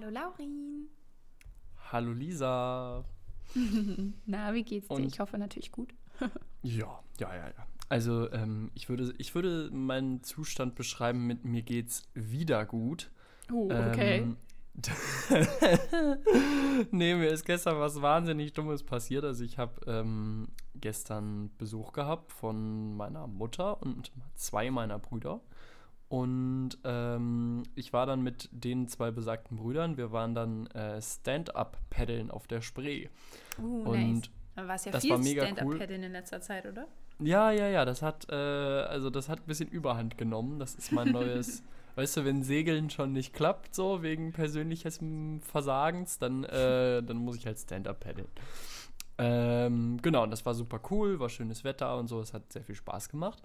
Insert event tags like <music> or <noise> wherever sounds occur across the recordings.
Hallo Laurin. Hallo Lisa. <laughs> Na, wie geht's dir? Und ich hoffe natürlich gut. <laughs> ja, ja, ja, ja. Also ähm, ich, würde, ich würde meinen Zustand beschreiben mit mir geht's wieder gut. Oh, okay. Ähm, <laughs> nee, mir ist gestern was wahnsinnig Dummes passiert. Also ich habe ähm, gestern Besuch gehabt von meiner Mutter und zwei meiner Brüder. Und ähm, ich war dann mit den zwei besagten Brüdern, wir waren dann äh, Stand-Up-Paddeln auf der Spree. Uh, und nice. Da war es ja viel Stand-Up-Paddeln in letzter Zeit, oder? Ja, ja, ja, das hat, äh, also das hat ein bisschen Überhand genommen. Das ist mein neues, <laughs> weißt du, wenn Segeln schon nicht klappt, so wegen persönliches Versagens, dann, äh, dann muss ich halt Stand-up paddeln. Ähm, genau, und das war super cool, war schönes Wetter und so, es hat sehr viel Spaß gemacht.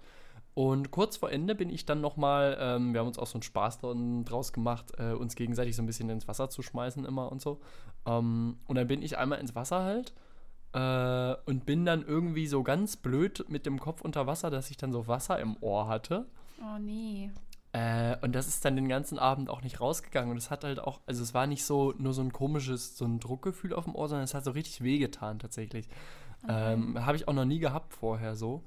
Und kurz vor Ende bin ich dann nochmal, ähm, wir haben uns auch so einen Spaß draus gemacht, äh, uns gegenseitig so ein bisschen ins Wasser zu schmeißen immer und so. Ähm, und dann bin ich einmal ins Wasser halt äh, und bin dann irgendwie so ganz blöd mit dem Kopf unter Wasser, dass ich dann so Wasser im Ohr hatte. Oh nee. Äh, und das ist dann den ganzen Abend auch nicht rausgegangen. Und es hat halt auch, also es war nicht so nur so ein komisches, so ein Druckgefühl auf dem Ohr, sondern es hat so richtig wehgetan tatsächlich. Okay. Ähm, Habe ich auch noch nie gehabt vorher so.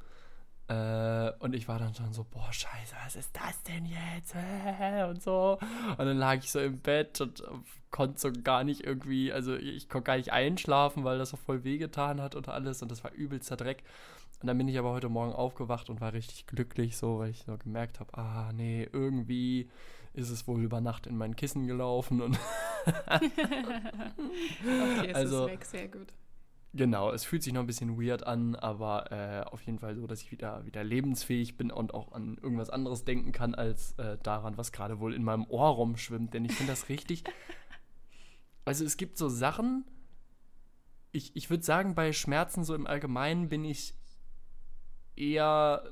Äh, und ich war dann schon so, boah, scheiße, was ist das denn jetzt? Und so. Und dann lag ich so im Bett und konnte so gar nicht irgendwie, also ich konnte gar nicht einschlafen, weil das so voll wehgetan hat und alles. Und das war übelster Dreck. Und dann bin ich aber heute Morgen aufgewacht und war richtig glücklich, so, weil ich so gemerkt habe, ah, nee, irgendwie ist es wohl über Nacht in mein Kissen gelaufen und <laughs> okay, es also, ist weg, sehr gut. Genau, es fühlt sich noch ein bisschen weird an, aber äh, auf jeden Fall so, dass ich wieder, wieder lebensfähig bin und auch an irgendwas anderes denken kann, als äh, daran, was gerade wohl in meinem Ohr rumschwimmt. Denn ich finde das richtig. <laughs> Also es gibt so Sachen, ich, ich würde sagen, bei Schmerzen so im Allgemeinen bin ich eher,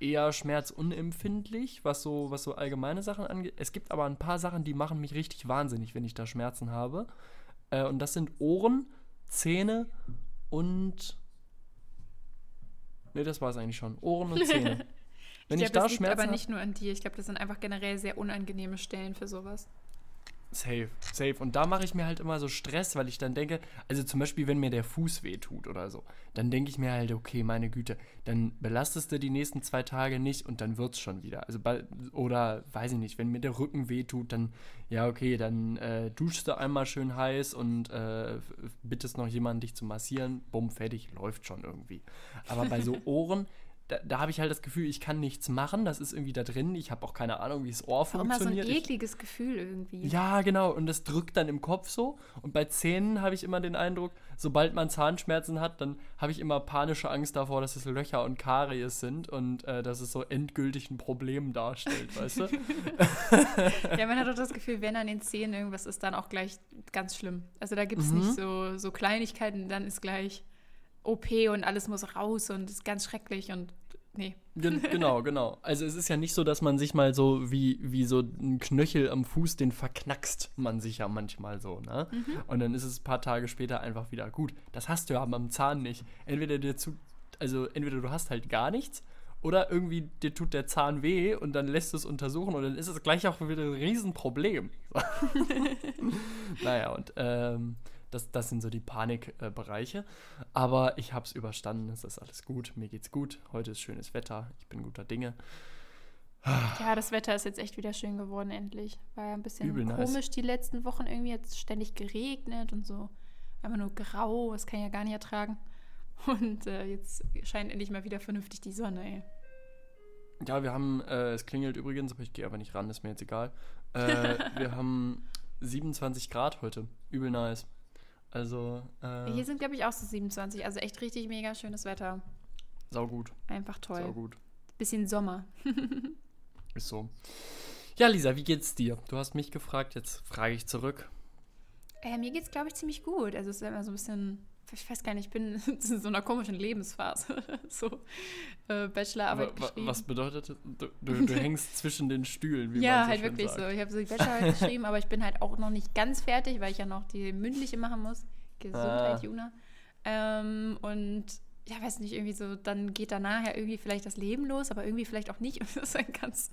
eher schmerzunempfindlich, was so, was so allgemeine Sachen angeht. Es gibt aber ein paar Sachen, die machen mich richtig wahnsinnig, wenn ich da Schmerzen habe. Äh, und das sind Ohren Zähne und. Ne, das war es eigentlich schon. Ohren und Zähne. <laughs> Wenn ich, glaub, ich da das liegt aber nicht nur an dir. Ich glaube, das sind einfach generell sehr unangenehme Stellen für sowas. Safe, safe. Und da mache ich mir halt immer so Stress, weil ich dann denke, also zum Beispiel, wenn mir der Fuß wehtut oder so, dann denke ich mir halt, okay, meine Güte, dann belastest du die nächsten zwei Tage nicht und dann wird es schon wieder. Also oder weiß ich nicht, wenn mir der Rücken wehtut, dann ja okay, dann äh, duschst du einmal schön heiß und äh, bittest noch jemanden dich zu massieren, bumm, fertig, läuft schon irgendwie. Aber bei so <laughs> Ohren da, da habe ich halt das Gefühl, ich kann nichts machen. Das ist irgendwie da drin. Ich habe auch keine Ahnung, wie das Ohr auch funktioniert. Immer so ein ekliges ich, Gefühl irgendwie. Ja, genau. Und das drückt dann im Kopf so. Und bei Zähnen habe ich immer den Eindruck, sobald man Zahnschmerzen hat, dann habe ich immer panische Angst davor, dass es Löcher und Karies sind und äh, dass es so endgültig ein Problem darstellt, weißt du? <laughs> ja, man hat doch das Gefühl, wenn an den Zähnen irgendwas ist, dann auch gleich ganz schlimm. Also da gibt es mhm. nicht so, so Kleinigkeiten, dann ist gleich OP und alles muss raus und ist ganz schrecklich und nee. Gen <laughs> genau, genau. Also es ist ja nicht so, dass man sich mal so wie, wie so ein Knöchel am Fuß, den verknackst man sich ja manchmal so, ne? Mhm. Und dann ist es ein paar Tage später einfach wieder gut. Das hast du ja am Zahn nicht. Entweder dir zu, also entweder du hast halt gar nichts oder irgendwie dir tut der Zahn weh und dann lässt du es untersuchen und dann ist es gleich auch wieder ein Riesenproblem. <laughs> <laughs> naja, und ähm, das, das sind so die Panikbereiche. Äh, Aber ich habe es überstanden, es ist alles gut, mir geht's gut. Heute ist schönes Wetter, ich bin guter Dinge. Ja, das Wetter ist jetzt echt wieder schön geworden, endlich. War ja ein bisschen Übel komisch nice. die letzten Wochen irgendwie. Jetzt ständig geregnet und so. Einfach nur grau, das kann ich ja gar nicht ertragen. <laughs> Und äh, jetzt scheint endlich mal wieder vernünftig die Sonne, ey. Ja, wir haben, äh, es klingelt übrigens, aber ich gehe aber nicht ran, ist mir jetzt egal. Äh, <laughs> wir haben 27 Grad heute. Übel nice. Also. Äh, Hier sind, glaube ich, auch so 27. Also echt richtig mega schönes Wetter. Sau gut. Einfach toll. Sau gut. Bisschen Sommer. <laughs> Ist so. Ja, Lisa, wie geht's dir? Du hast mich gefragt, jetzt frage ich zurück. Äh, mir geht's, glaube ich, ziemlich gut. Also es ist immer so ein bisschen ich weiß gar nicht, ich bin <laughs> in so einer komischen Lebensphase. <laughs> so äh, Bachelorarbeit Aber, geschrieben. Was bedeutet das? Du, du, du <laughs> hängst zwischen den Stühlen, wie Ja, man so halt wirklich sagt. so. Ich habe so die Bachelorarbeit geschrieben, aber ich bin halt auch noch nicht ganz fertig, weil ich ja noch die mündliche machen muss. Gesundheit, ah. Juna. Ähm, und ja, weiß nicht, irgendwie so, dann geht danach ja irgendwie vielleicht das Leben los, aber irgendwie vielleicht auch nicht. Das ist ein ganz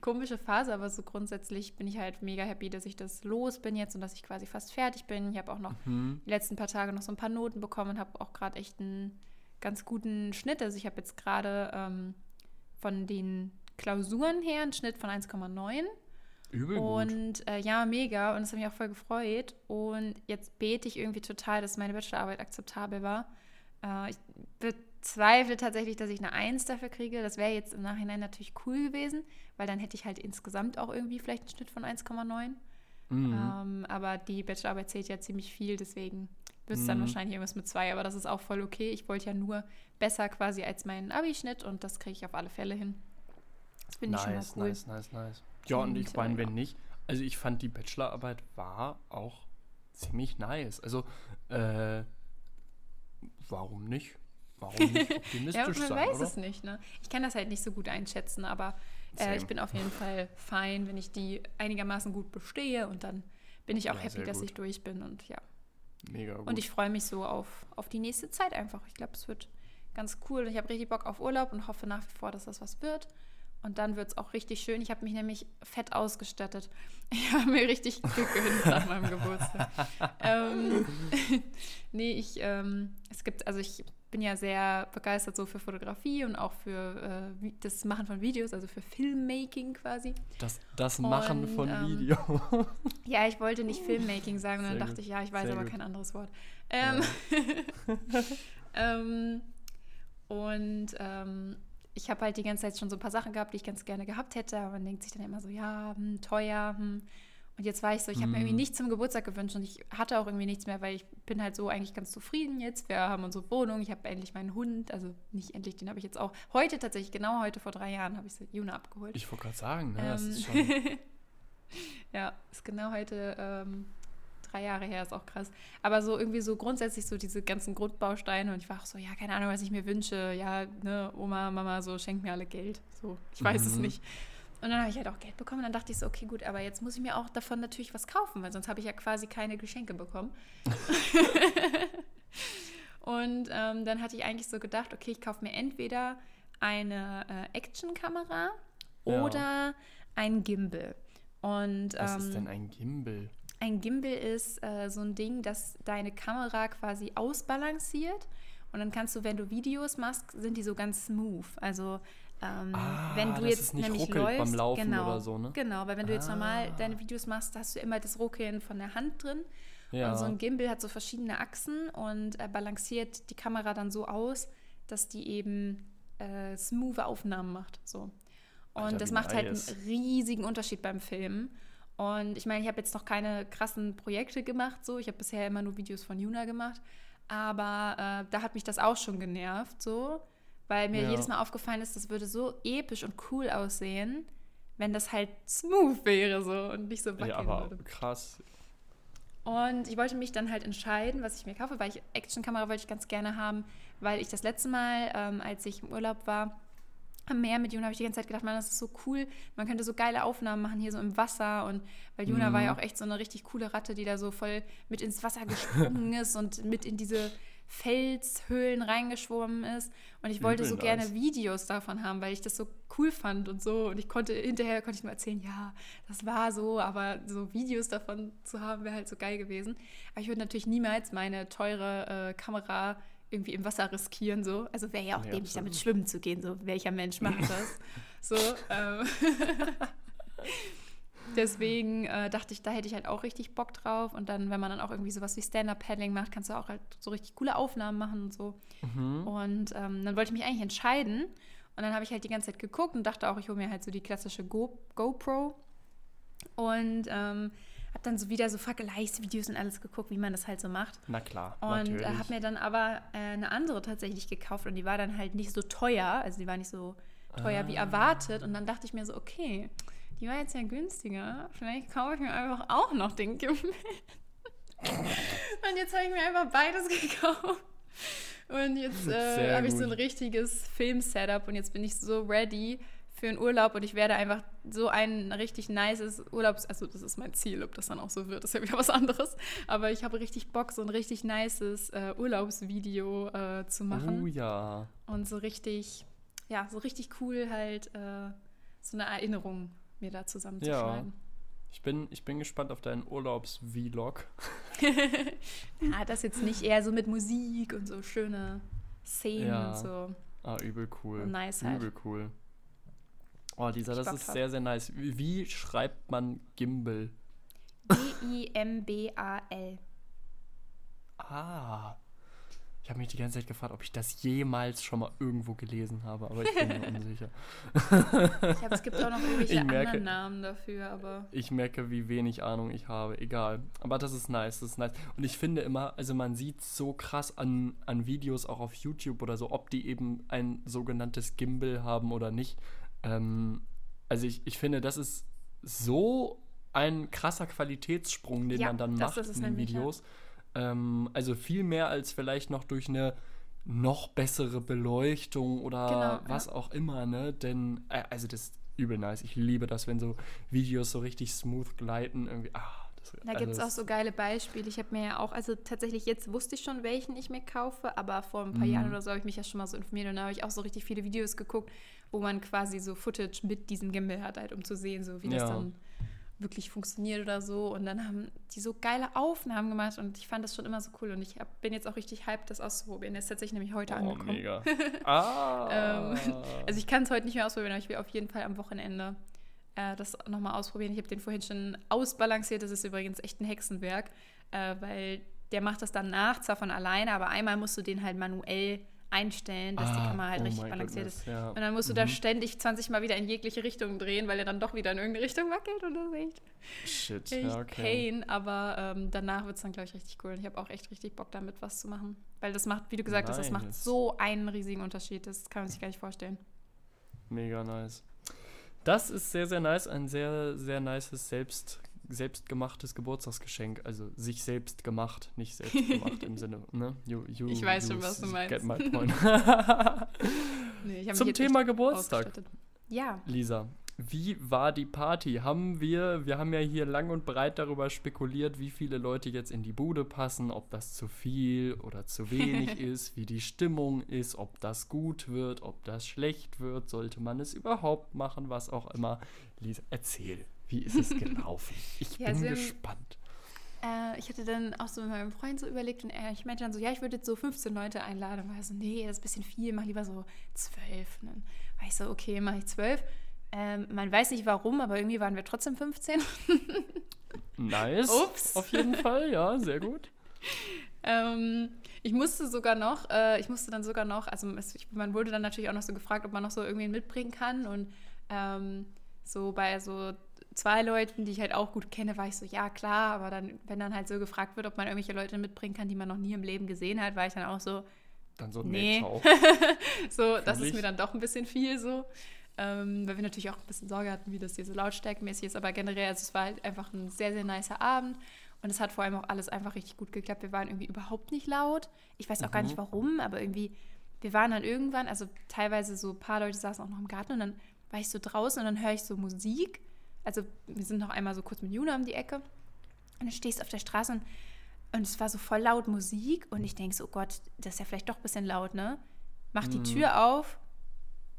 komische Phase, aber so grundsätzlich bin ich halt mega happy, dass ich das los bin jetzt und dass ich quasi fast fertig bin. Ich habe auch noch mhm. die letzten paar Tage noch so ein paar Noten bekommen und habe auch gerade echt einen ganz guten Schnitt. Also ich habe jetzt gerade ähm, von den Klausuren her einen Schnitt von 1,9. Übel und äh, ja, mega. Und das hat mich auch voll gefreut. Und jetzt bete ich irgendwie total, dass meine Bachelorarbeit akzeptabel war. Äh, ich bezweifle tatsächlich, dass ich eine Eins dafür kriege. Das wäre jetzt im Nachhinein natürlich cool gewesen, weil dann hätte ich halt insgesamt auch irgendwie vielleicht einen Schnitt von 1,9. Mhm. Ähm, aber die Bachelorarbeit zählt ja ziemlich viel, deswegen wird es mhm. dann wahrscheinlich irgendwas mit zwei. Aber das ist auch voll okay. Ich wollte ja nur besser quasi als meinen Abi-Schnitt und das kriege ich auf alle Fälle hin. Das finde nice, ich schon mal cool. Nice, nice, nice. Ja, und ich meine, wenn nicht, also ich fand die Bachelorarbeit war auch ziemlich nice. Also, äh, warum nicht? Warum nicht <laughs> optimistisch ja, man sein, weiß oder? es nicht, ne? Ich kann das halt nicht so gut einschätzen, aber äh, ich bin auf jeden Fall fein, wenn ich die einigermaßen gut bestehe und dann bin ich auch ja, happy, dass gut. ich durch bin und ja. Mega gut. Und ich freue mich so auf, auf die nächste Zeit einfach. Ich glaube, es wird ganz cool. Ich habe richtig Bock auf Urlaub und hoffe nach wie vor, dass das was wird. Und dann wird es auch richtig schön. Ich habe mich nämlich fett ausgestattet. <laughs> Ich habe mir richtig Glück gewünscht nach meinem Geburtstag. <laughs> ähm, nee, ich, ähm, es gibt, also ich bin ja sehr begeistert so für Fotografie und auch für äh, das Machen von Videos, also für Filmmaking quasi. Das, das Machen und, von ähm, Video. <laughs> ja, ich wollte nicht Filmmaking sagen, und dann dachte gut. ich, ja, ich weiß sehr aber gut. kein anderes Wort. Ähm, ja. <laughs> ähm, und ähm, ich habe halt die ganze Zeit schon so ein paar Sachen gehabt, die ich ganz gerne gehabt hätte. Aber man denkt sich dann immer so, ja, hm, teuer. Hm. Und jetzt war ich so, ich habe mir irgendwie mhm. nichts zum Geburtstag gewünscht und ich hatte auch irgendwie nichts mehr, weil ich bin halt so eigentlich ganz zufrieden jetzt. Wir haben unsere Wohnung, ich habe endlich meinen Hund, also nicht endlich, den habe ich jetzt auch heute tatsächlich, genau heute vor drei Jahren habe ich Juna abgeholt. Ich wollte gerade sagen, ne, ähm, das ist schon... <laughs> ja, ist genau heute ähm, drei Jahre her, ist auch krass. Aber so irgendwie so grundsätzlich so diese ganzen Grundbausteine und ich war auch so, ja, keine Ahnung, was ich mir wünsche. Ja, ne, Oma, Mama, so schenkt mir alle Geld. So, ich weiß mhm. es nicht. Und dann habe ich halt auch Geld bekommen. Und dann dachte ich so, okay, gut, aber jetzt muss ich mir auch davon natürlich was kaufen, weil sonst habe ich ja quasi keine Geschenke bekommen. <laughs> und ähm, dann hatte ich eigentlich so gedacht, okay, ich kaufe mir entweder eine äh, Actionkamera ja. oder ein Gimbal. Und, ähm, was ist denn ein Gimbal? Ein Gimbal ist äh, so ein Ding, das deine Kamera quasi ausbalanciert. Und dann kannst du, wenn du Videos machst, sind die so ganz smooth. Also ähm, ah, wenn du jetzt nämlich läufst, beim Laufen genau, oder so, ne? Genau, weil wenn du ah. jetzt normal ah. deine Videos machst, hast du immer das Ruckeln von der Hand drin. Ja. Und so ein Gimbal hat so verschiedene Achsen und er balanciert die Kamera dann so aus, dass die eben äh, smooth Aufnahmen macht. So. Und Alter, das macht halt einen riesigen Unterschied beim Filmen. Und ich meine, ich habe jetzt noch keine krassen Projekte gemacht, so. Ich habe bisher immer nur Videos von Juna gemacht. Aber äh, da hat mich das auch schon genervt, so. Weil mir ja. jedes Mal aufgefallen ist, das würde so episch und cool aussehen, wenn das halt smooth wäre, so. Und nicht so wackeln ja, aber würde. krass. Und ich wollte mich dann halt entscheiden, was ich mir kaufe, weil ich Actionkamera wollte ich ganz gerne haben, weil ich das letzte Mal, ähm, als ich im Urlaub war, am Meer mit Juna habe ich die ganze Zeit gedacht, man, das ist so cool. Man könnte so geile Aufnahmen machen hier so im Wasser. Und weil Juna mhm. war ja auch echt so eine richtig coole Ratte, die da so voll mit ins Wasser gesprungen <laughs> ist und mit in diese Felshöhlen reingeschwommen ist. Und ich wollte so gerne Videos davon haben, weil ich das so cool fand und so. Und ich konnte hinterher konnte ich nur erzählen, ja, das war so, aber so Videos davon zu haben, wäre halt so geil gewesen. Aber ich würde natürlich niemals meine teure äh, Kamera irgendwie im Wasser riskieren, so. Also wäre ja auch ja, dämlich, damit schwimmen zu gehen, so. Welcher Mensch macht <laughs> das? so. Ähm. <laughs> Deswegen äh, dachte ich, da hätte ich halt auch richtig Bock drauf. Und dann, wenn man dann auch irgendwie sowas wie Stand-Up-Paddling macht, kannst du auch halt so richtig coole Aufnahmen machen und so. Mhm. Und ähm, dann wollte ich mich eigentlich entscheiden. Und dann habe ich halt die ganze Zeit geguckt und dachte auch, ich hole mir halt so die klassische Go GoPro. Und ähm, habe dann so wieder so Vergleichsvideos und alles geguckt, wie man das halt so macht. Na klar. Und äh, habe mir dann aber äh, eine andere tatsächlich gekauft und die war dann halt nicht so teuer, also die war nicht so teuer ah. wie erwartet. Und dann dachte ich mir so, okay, die war jetzt ja günstiger. Vielleicht kaufe ich mir einfach auch noch den Gimbal. und jetzt habe ich mir einfach beides <laughs> gekauft. Und jetzt äh, habe ich so ein richtiges Film-Setup und jetzt bin ich so ready für einen Urlaub und ich werde einfach so ein richtig nices Urlaubs... Also das ist mein Ziel, ob das dann auch so wird, ist ja wieder was anderes. Aber ich habe richtig Bock, so ein richtig nices äh, Urlaubsvideo äh, zu machen. Oh ja. Und so richtig, ja, so richtig cool halt äh, so eine Erinnerung mir da zusammenzuschneiden. Ja. Ich bin, ich bin gespannt auf deinen Urlaubs-Vlog. <laughs> ja, das jetzt nicht eher so mit Musik und so schöne Szenen ja. und so. Ah, übel cool. Und nice halt. Übel cool. Oh, Lisa, das ist sehr, sehr nice. Wie, wie schreibt man Gimbal? G-I-M-B-A-L. Ah. Ich habe mich die ganze Zeit gefragt, ob ich das jemals schon mal irgendwo gelesen habe, aber ich bin mir <laughs> unsicher. Ich glaube, es gibt auch noch <laughs> irgendwelche merke, anderen Namen dafür, aber. Ich merke, wie wenig Ahnung ich habe. Egal. Aber das ist nice, das ist nice. Und ich finde immer, also man sieht so krass an, an Videos auch auf YouTube oder so, ob die eben ein sogenanntes Gimbal haben oder nicht. Ähm, also ich, ich finde, das ist so ein krasser Qualitätssprung, den ja, man dann macht in den Videos. Ja ähm, also viel mehr als vielleicht noch durch eine noch bessere Beleuchtung oder genau, was ja. auch immer, ne? Denn, äh, also das ist übel nice. Ich liebe das, wenn so Videos so richtig smooth gleiten. Irgendwie, ah, das, da gibt es auch so geile Beispiele. Ich habe mir ja auch, also tatsächlich jetzt wusste ich schon, welchen ich mir kaufe, aber vor ein paar mhm. Jahren oder so habe ich mich ja schon mal so informiert und da habe ich auch so richtig viele Videos geguckt, wo man quasi so Footage mit diesem Gimbal hat, halt, um zu sehen, so wie ja. das dann wirklich funktioniert oder so. Und dann haben die so geile Aufnahmen gemacht und ich fand das schon immer so cool. Und ich hab, bin jetzt auch richtig hyped, das auszuprobieren. Das ist tatsächlich nämlich heute oh, angekommen. mega. <laughs> ah. ähm, also ich kann es heute nicht mehr ausprobieren, aber ich will auf jeden Fall am Wochenende äh, das nochmal ausprobieren. Ich habe den vorhin schon ausbalanciert. Das ist übrigens echt ein Hexenwerk, äh, weil der macht das dann nach, zwar von alleine, aber einmal musst du den halt manuell einstellen, dass ah, die Kamera halt oh richtig balanciert ist. Ja. Und dann musst du mhm. da ständig 20 Mal wieder in jegliche Richtung drehen, weil er dann doch wieder in irgendeine Richtung wackelt und das ist echt, Shit, echt ja, okay. Pain. Aber ähm, danach wird es dann, glaube ich, richtig cool. Und ich habe auch echt richtig Bock, damit was zu machen. Weil das macht, wie du gesagt nice. hast, das macht so einen riesigen Unterschied. Das kann man sich gar nicht vorstellen. Mega nice. Das ist sehr, sehr nice. Ein sehr, sehr nices Selbst selbstgemachtes Geburtstagsgeschenk. Also sich selbst gemacht, nicht <laughs> selbst gemacht im Sinne, ne? You, you, ich weiß schon, was du meinst. Get my point. <laughs> <laughs> nee, Zum Thema Geburtstag. Ja. Lisa, wie war die Party? Haben wir, wir haben ja hier lang und breit darüber spekuliert, wie viele Leute jetzt in die Bude passen, ob das zu viel oder zu wenig ist, wie die Stimmung ist, ob das gut wird, ob das schlecht wird, sollte man es überhaupt machen, was auch immer. Lisa, erzähl. Wie ist es gelaufen? Ich <laughs> ja, bin also gespannt. Äh, ich hatte dann auch so mit meinem Freund so überlegt und er, ich meinte dann so, ja, ich würde jetzt so 15 Leute einladen. Und war so, nee, das ist ein bisschen viel, mach lieber so 12. Und dann war ich so, okay, mach ich 12. Ähm, man weiß nicht warum, aber irgendwie waren wir trotzdem 15. <laughs> nice. Ups. Auf jeden Fall, ja, sehr gut. <laughs> ähm, ich musste sogar noch, äh, ich musste dann sogar noch, also es, ich, man wurde dann natürlich auch noch so gefragt, ob man noch so irgendwen mitbringen kann und ähm, so bei so zwei Leuten, die ich halt auch gut kenne, war ich so, ja klar, aber dann, wenn dann halt so gefragt wird, ob man irgendwelche Leute mitbringen kann, die man noch nie im Leben gesehen hat, war ich dann auch so, dann so, nee. nee <laughs> so, das ist mir dann doch ein bisschen viel so. Ähm, weil wir natürlich auch ein bisschen Sorge hatten, wie das hier so lautstärkenmäßig ist, aber generell, also es war halt einfach ein sehr, sehr nicer Abend und es hat vor allem auch alles einfach richtig gut geklappt. Wir waren irgendwie überhaupt nicht laut. Ich weiß auch mhm. gar nicht warum, aber irgendwie, wir waren dann irgendwann, also teilweise so ein paar Leute saßen auch noch im Garten und dann war ich so draußen und dann höre ich so Musik also wir sind noch einmal so kurz mit Juna um die Ecke und du stehst auf der Straße und, und es war so voll laut Musik und ich denke so, oh Gott, das ist ja vielleicht doch ein bisschen laut, ne? Mach die mhm. Tür auf.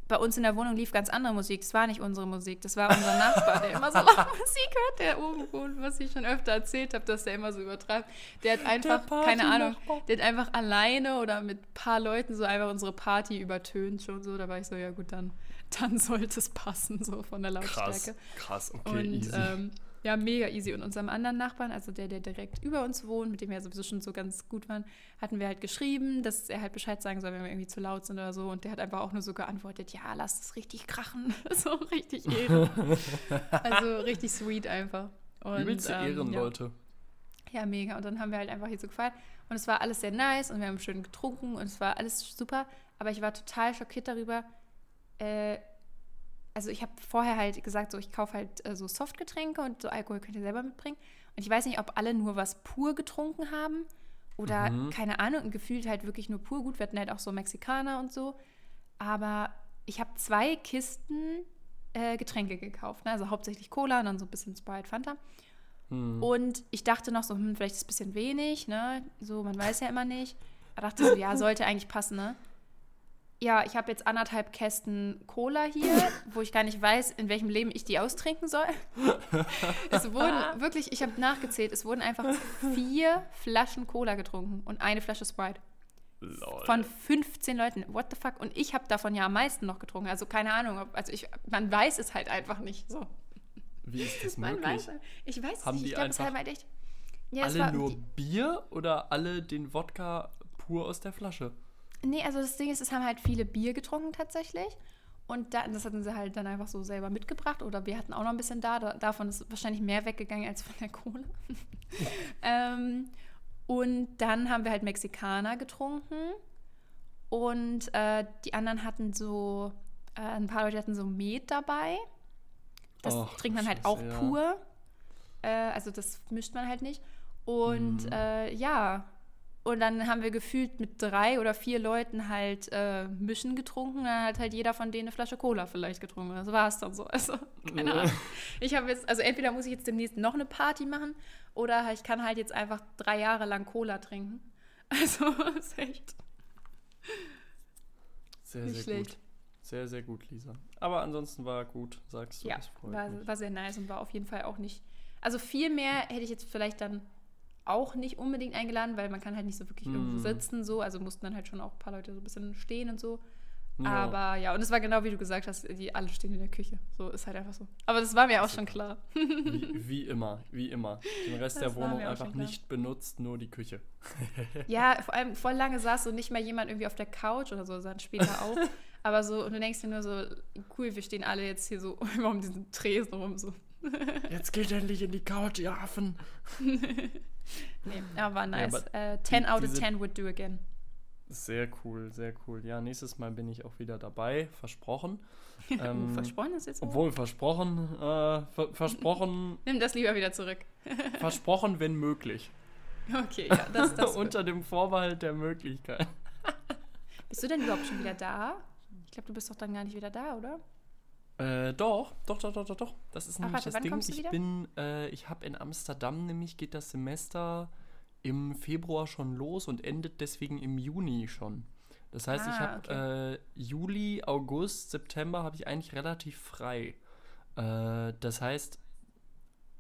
Bei uns in der Wohnung lief ganz andere Musik. Das war nicht unsere Musik, das war unser Nachbar, der immer so <laughs> laut Musik hört, der oben wohnt, was ich schon öfter erzählt habe, dass der immer so übertreibt. Der hat einfach, keine Ahnung, der hat einfach alleine oder mit ein paar Leuten so einfach unsere Party übertönt schon so. Da war ich so, ja gut, dann dann sollte es passen, so von der Lautstärke. Krass, krass, okay, und, easy. Ähm, ja, mega easy. Und unserem anderen Nachbarn, also der, der direkt über uns wohnt, mit dem wir sowieso schon so ganz gut waren, hatten wir halt geschrieben, dass er halt Bescheid sagen soll, wenn wir irgendwie zu laut sind oder so. Und der hat einfach auch nur so geantwortet, ja, lass es richtig krachen. <laughs> so richtig Ehre. also richtig sweet einfach. Und, Übelste ähm, Ehren, ja. Leute. Ja, mega. Und dann haben wir halt einfach hier so gefeiert. Und es war alles sehr nice und wir haben schön getrunken und es war alles super. Aber ich war total schockiert darüber, äh, also ich habe vorher halt gesagt, so ich kaufe halt äh, so Softgetränke und so Alkohol könnt ihr selber mitbringen. Und ich weiß nicht, ob alle nur was pur getrunken haben oder mhm. keine Ahnung, und gefühlt halt wirklich nur pur. Gut, wir hatten halt auch so Mexikaner und so. Aber ich habe zwei Kisten äh, Getränke gekauft. Ne? Also hauptsächlich Cola und dann so ein bisschen Sprite, Fanta. Mhm. Und ich dachte noch so, hm, vielleicht ist es ein bisschen wenig, ne? So, man weiß ja immer nicht. Ich dachte so, ja, sollte eigentlich passen, ne? Ja, ich habe jetzt anderthalb Kästen Cola hier, <laughs> wo ich gar nicht weiß, in welchem Leben ich die austrinken soll. <laughs> es wurden wirklich, ich habe nachgezählt, es wurden einfach vier Flaschen Cola getrunken und eine Flasche Sprite. Lol. Von 15 Leuten. What the fuck? Und ich habe davon ja am meisten noch getrunken. Also keine Ahnung. Ob, also ich, man weiß es halt einfach nicht so. Wie ist das <laughs> möglich? Weiß, ich weiß es Haben nicht. Ich glaube, es war halt echt. Ja, alle nur die, Bier oder alle den Wodka pur aus der Flasche? Nee, also das Ding ist, es haben halt viele Bier getrunken tatsächlich. Und da, das hatten sie halt dann einfach so selber mitgebracht. Oder wir hatten auch noch ein bisschen da. da davon ist wahrscheinlich mehr weggegangen als von der Kohle. <laughs> ähm, und dann haben wir halt Mexikaner getrunken. Und äh, die anderen hatten so, äh, ein paar Leute hatten so Met dabei. Das Och, trinkt man halt auch ja. pur. Äh, also das mischt man halt nicht. Und mhm. Äh, ja, und dann haben wir gefühlt mit drei oder vier Leuten halt äh, Mischen getrunken. Dann hat halt jeder von denen eine Flasche Cola vielleicht getrunken. Das war es dann so. <laughs> Also, keine Ahnung. Ich habe jetzt, also entweder muss ich jetzt demnächst noch eine Party machen oder ich kann halt jetzt einfach drei Jahre lang Cola trinken. <laughs> Also, ist echt. Sehr, sehr schlecht. gut. Sehr, sehr gut, Lisa. Aber ansonsten war gut, sagst du. Ja, war, war sehr nice und war auf jeden Fall auch nicht. Also viel mehr hätte ich jetzt vielleicht dann auch nicht unbedingt eingeladen, weil man kann halt nicht so wirklich mm. irgendwo sitzen, so. Also mussten dann halt schon auch ein paar Leute so ein bisschen stehen und so. Ja. Aber ja, und es war genau wie du gesagt hast, die alle stehen in der Küche. So ist halt einfach so. Aber das war mir auch schon klar. Wie, wie immer, wie immer. Den Rest das der Wohnung einfach nicht benutzt, nur die Küche. <laughs> Ja, vor allem voll lange saß so nicht mal jemand irgendwie auf der Couch oder so, dann später <laughs> auch. Aber so, und du denkst dir nur so, cool, wir stehen alle jetzt hier so <laughs> immer um diesen Tresen rum. So. Jetzt geht endlich in die Couch, ihr Affen. <laughs> nee, aber war nice. Ja, uh, 10 out of 10 would do again. Sehr cool, sehr cool. Ja, nächstes Mal bin ich auch wieder dabei, versprochen. <laughs> ähm, versprochen ist jetzt. Obwohl, versprochen, äh, ver versprochen. <laughs> Nimm das lieber wieder zurück. versprochen, wenn möglich. Okay, ja, das, das Unter dem Vorbehalt der Möglichkeit. Bist du denn überhaupt schon wieder da? Ich glaube, du bist doch dann gar nicht wieder da, oder? Äh, doch, doch, doch, doch, doch, doch. Das ist Ach, nämlich warte, das Ding. Ich wieder? bin, äh, ich habe in Amsterdam nämlich geht das Semester im Februar schon los und endet deswegen im Juni schon. Das heißt, ah, ich habe okay. äh, Juli, August, September habe ich eigentlich relativ frei. Äh, das heißt,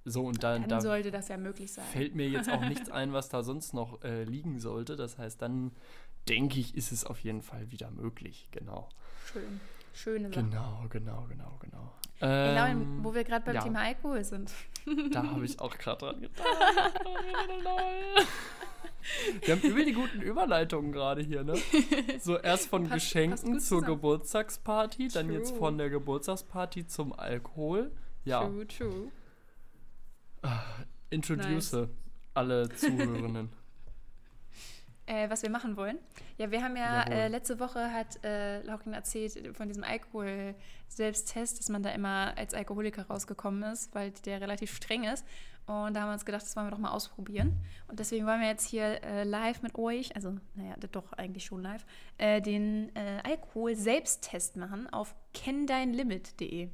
so und dann, dann da sollte das ja möglich sein. Fällt mir jetzt auch nichts <laughs> ein, was da sonst noch äh, liegen sollte. Das heißt, dann denke ich, ist es auf jeden Fall wieder möglich. Genau. Schön. Schöne Sache. Genau, genau, genau, genau. Genau, ähm, wo wir gerade beim ja. Thema Alkohol sind. Da habe ich auch gerade dran gedacht. <laughs> Wir haben übel die guten Überleitungen gerade hier, ne? So erst von passt, Geschenken passt zur Geburtstagsparty, dann true. jetzt von der Geburtstagsparty zum Alkohol. Ja. True, true. Ah, introduce nice. alle Zuhörenden. Äh, was wir machen wollen. Ja, wir haben ja äh, letzte Woche hat äh, Laurin erzählt von diesem Alkohol-Selbsttest, dass man da immer als Alkoholiker rausgekommen ist, weil der relativ streng ist. Und da haben wir uns gedacht, das wollen wir doch mal ausprobieren. Und deswegen wollen wir jetzt hier äh, live mit euch, also naja, doch eigentlich schon live, äh, den äh, Alkohol-Selbsttest machen auf kenndeinlimit.de,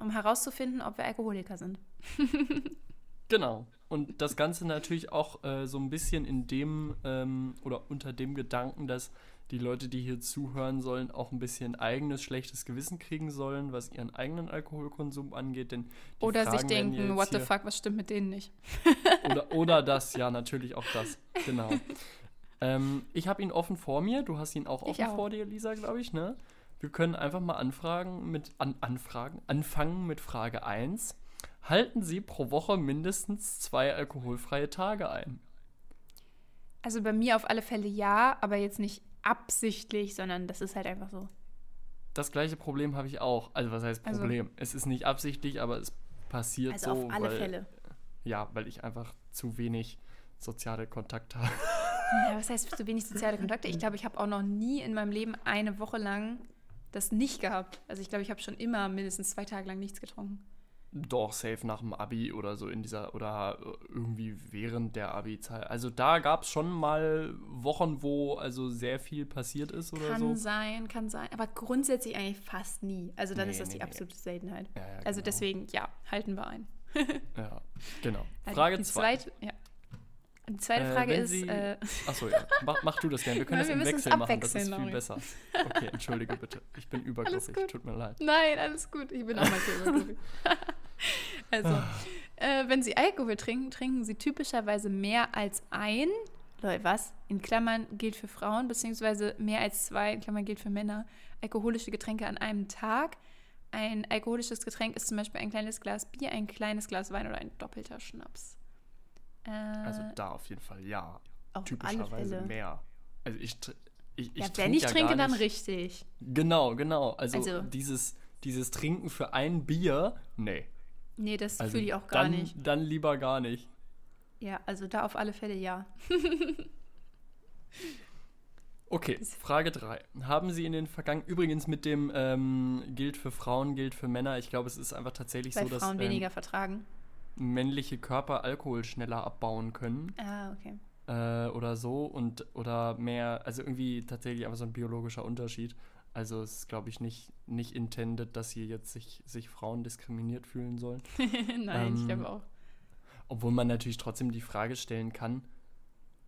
um herauszufinden, ob wir Alkoholiker sind. <laughs> <laughs> genau. Und das Ganze natürlich auch äh, so ein bisschen in dem ähm, oder unter dem Gedanken, dass die Leute, die hier zuhören sollen, auch ein bisschen eigenes schlechtes Gewissen kriegen sollen, was ihren eigenen Alkoholkonsum angeht. Denn oder Fragen sich denken, what the fuck, was stimmt mit denen nicht? <laughs> oder, oder das, ja, natürlich auch das. Genau. ähm, ich habe ihn offen vor mir, du hast ihn auch offen auch. vor dir, Lisa, glaube ich, ne? Wir können einfach mal anfragen mit an, anfragen, anfangen mit Frage 1 halten Sie pro Woche mindestens zwei alkoholfreie Tage ein? Also bei mir auf alle Fälle ja, aber jetzt nicht absichtlich, sondern das ist halt einfach so. Das gleiche Problem habe ich auch. Also was heißt also Problem? Also, es ist nicht absichtlich, aber es passiert also so. Auf alle weil, Fälle. Ja, weil ich einfach zu wenig soziale Kontakte <laughs> habe. Ja, was heißt zu wenig soziale Kontakte? Ich glaube, ich habe auch noch nie in meinem Leben eine Woche lang das nicht gehabt. Also ich glaube, ich habe schon immer mindestens zwei Tage lang nichts getrunken. Doch, safe nach dem Abi oder so in dieser, oder irgendwie während der Abi-Zeit. Also da gab es schon mal Wochen, wo also sehr viel passiert ist oder kann so. Kann sein, kann sein. Aber grundsätzlich eigentlich fast nie. Also dann nee, ist das nee, die absolute nee. Seltenheit. Ja, ja, also genau. deswegen, ja, halten wir ein. ja, genau. <laughs> Frage 2. Ja. Die zweite äh, Frage äh, ist. Sie, äh, achso, ja. Mach, mach, du das gerne. Wir können <laughs> das im Wechsel machen. Das ist viel besser. Okay, entschuldige bitte. Ich bin übergriffig. Tut mir leid. Nein, alles gut. Ich bin auch manchmal übergriffig. <laughs> also, äh, wenn Sie Alkohol trinken, trinken Sie typischerweise mehr als ein. Leute, was? In Klammern gilt für Frauen, beziehungsweise mehr als zwei, in Klammern gilt für Männer. Alkoholische Getränke an einem Tag. Ein alkoholisches Getränk ist zum Beispiel ein kleines Glas Bier, ein kleines Glas Wein oder ein doppelter Schnaps. Äh, also da auf jeden Fall ja. Typischerweise mehr. Also ich, ich, ich ja, wenn ich ja trinke, dann richtig. Genau, genau. Also, also, dieses, dieses Trinken für ein Bier, nee. Nee, das also fühle ich auch gar dann, nicht. Dann lieber gar nicht. Ja, also da auf alle Fälle ja. <laughs> okay, Frage 3. Haben Sie in den vergangenen, übrigens mit dem ähm, gilt für Frauen, gilt für Männer, ich glaube, es ist einfach tatsächlich Weil so, dass. Frauen ähm, weniger vertragen männliche Körper Alkohol schneller abbauen können. Ah, okay. Äh, oder so und oder mehr, also irgendwie tatsächlich einfach so ein biologischer Unterschied. Also es ist, glaube ich, nicht, nicht intended, dass hier jetzt sich, sich Frauen diskriminiert fühlen sollen. <laughs> Nein, ähm, ich glaube auch. Obwohl man natürlich trotzdem die Frage stellen kann,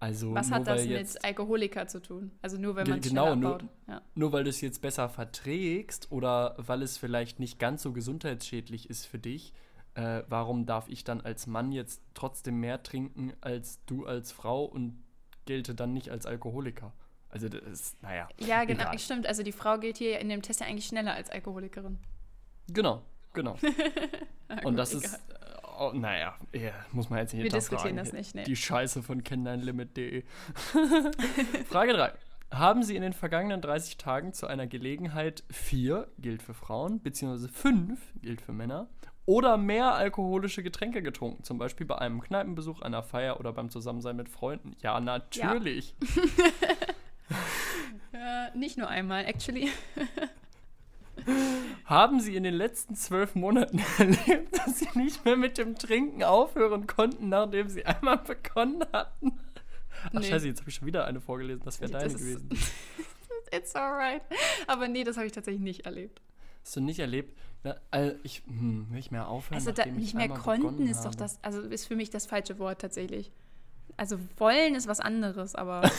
also Was hat das mit Alkoholiker zu tun? Also nur, wenn man es genau, nur, ja. nur weil du es jetzt besser verträgst oder weil es vielleicht nicht ganz so gesundheitsschädlich ist für dich, äh, warum darf ich dann als Mann jetzt trotzdem mehr trinken als du als Frau und gelte dann nicht als Alkoholiker? Also das ist, naja. Ja, genau, egal. stimmt. Also die Frau gilt hier in dem Test ja eigentlich schneller als Alkoholikerin. Genau, genau. <laughs> und das egal. ist, äh, oh, naja, ja, muss man jetzt nicht Wir diskutieren das nicht, ne? Die Scheiße von kenneinlimit.de. <laughs> Frage 3. Haben Sie in den vergangenen 30 Tagen zu einer Gelegenheit 4, gilt für Frauen, beziehungsweise 5, gilt für Männer, oder mehr alkoholische Getränke getrunken, zum Beispiel bei einem Kneipenbesuch, einer Feier oder beim Zusammensein mit Freunden. Ja, natürlich. Ja. <laughs> äh, nicht nur einmal, actually. Haben Sie in den letzten zwölf Monaten <laughs> erlebt, dass Sie nicht mehr mit dem Trinken aufhören konnten, nachdem Sie einmal begonnen hatten? Ach nee. scheiße, jetzt habe ich schon wieder eine vorgelesen, das wäre deine gewesen. <laughs> It's alright. Aber nee, das habe ich tatsächlich nicht erlebt. Hast du nicht erlebt? Ja, also ich hm, nicht mehr aufhören. Also da, nicht mehr konnten ist doch das, also ist für mich das falsche Wort tatsächlich. Also wollen ist was anderes, aber. <laughs> <laughs>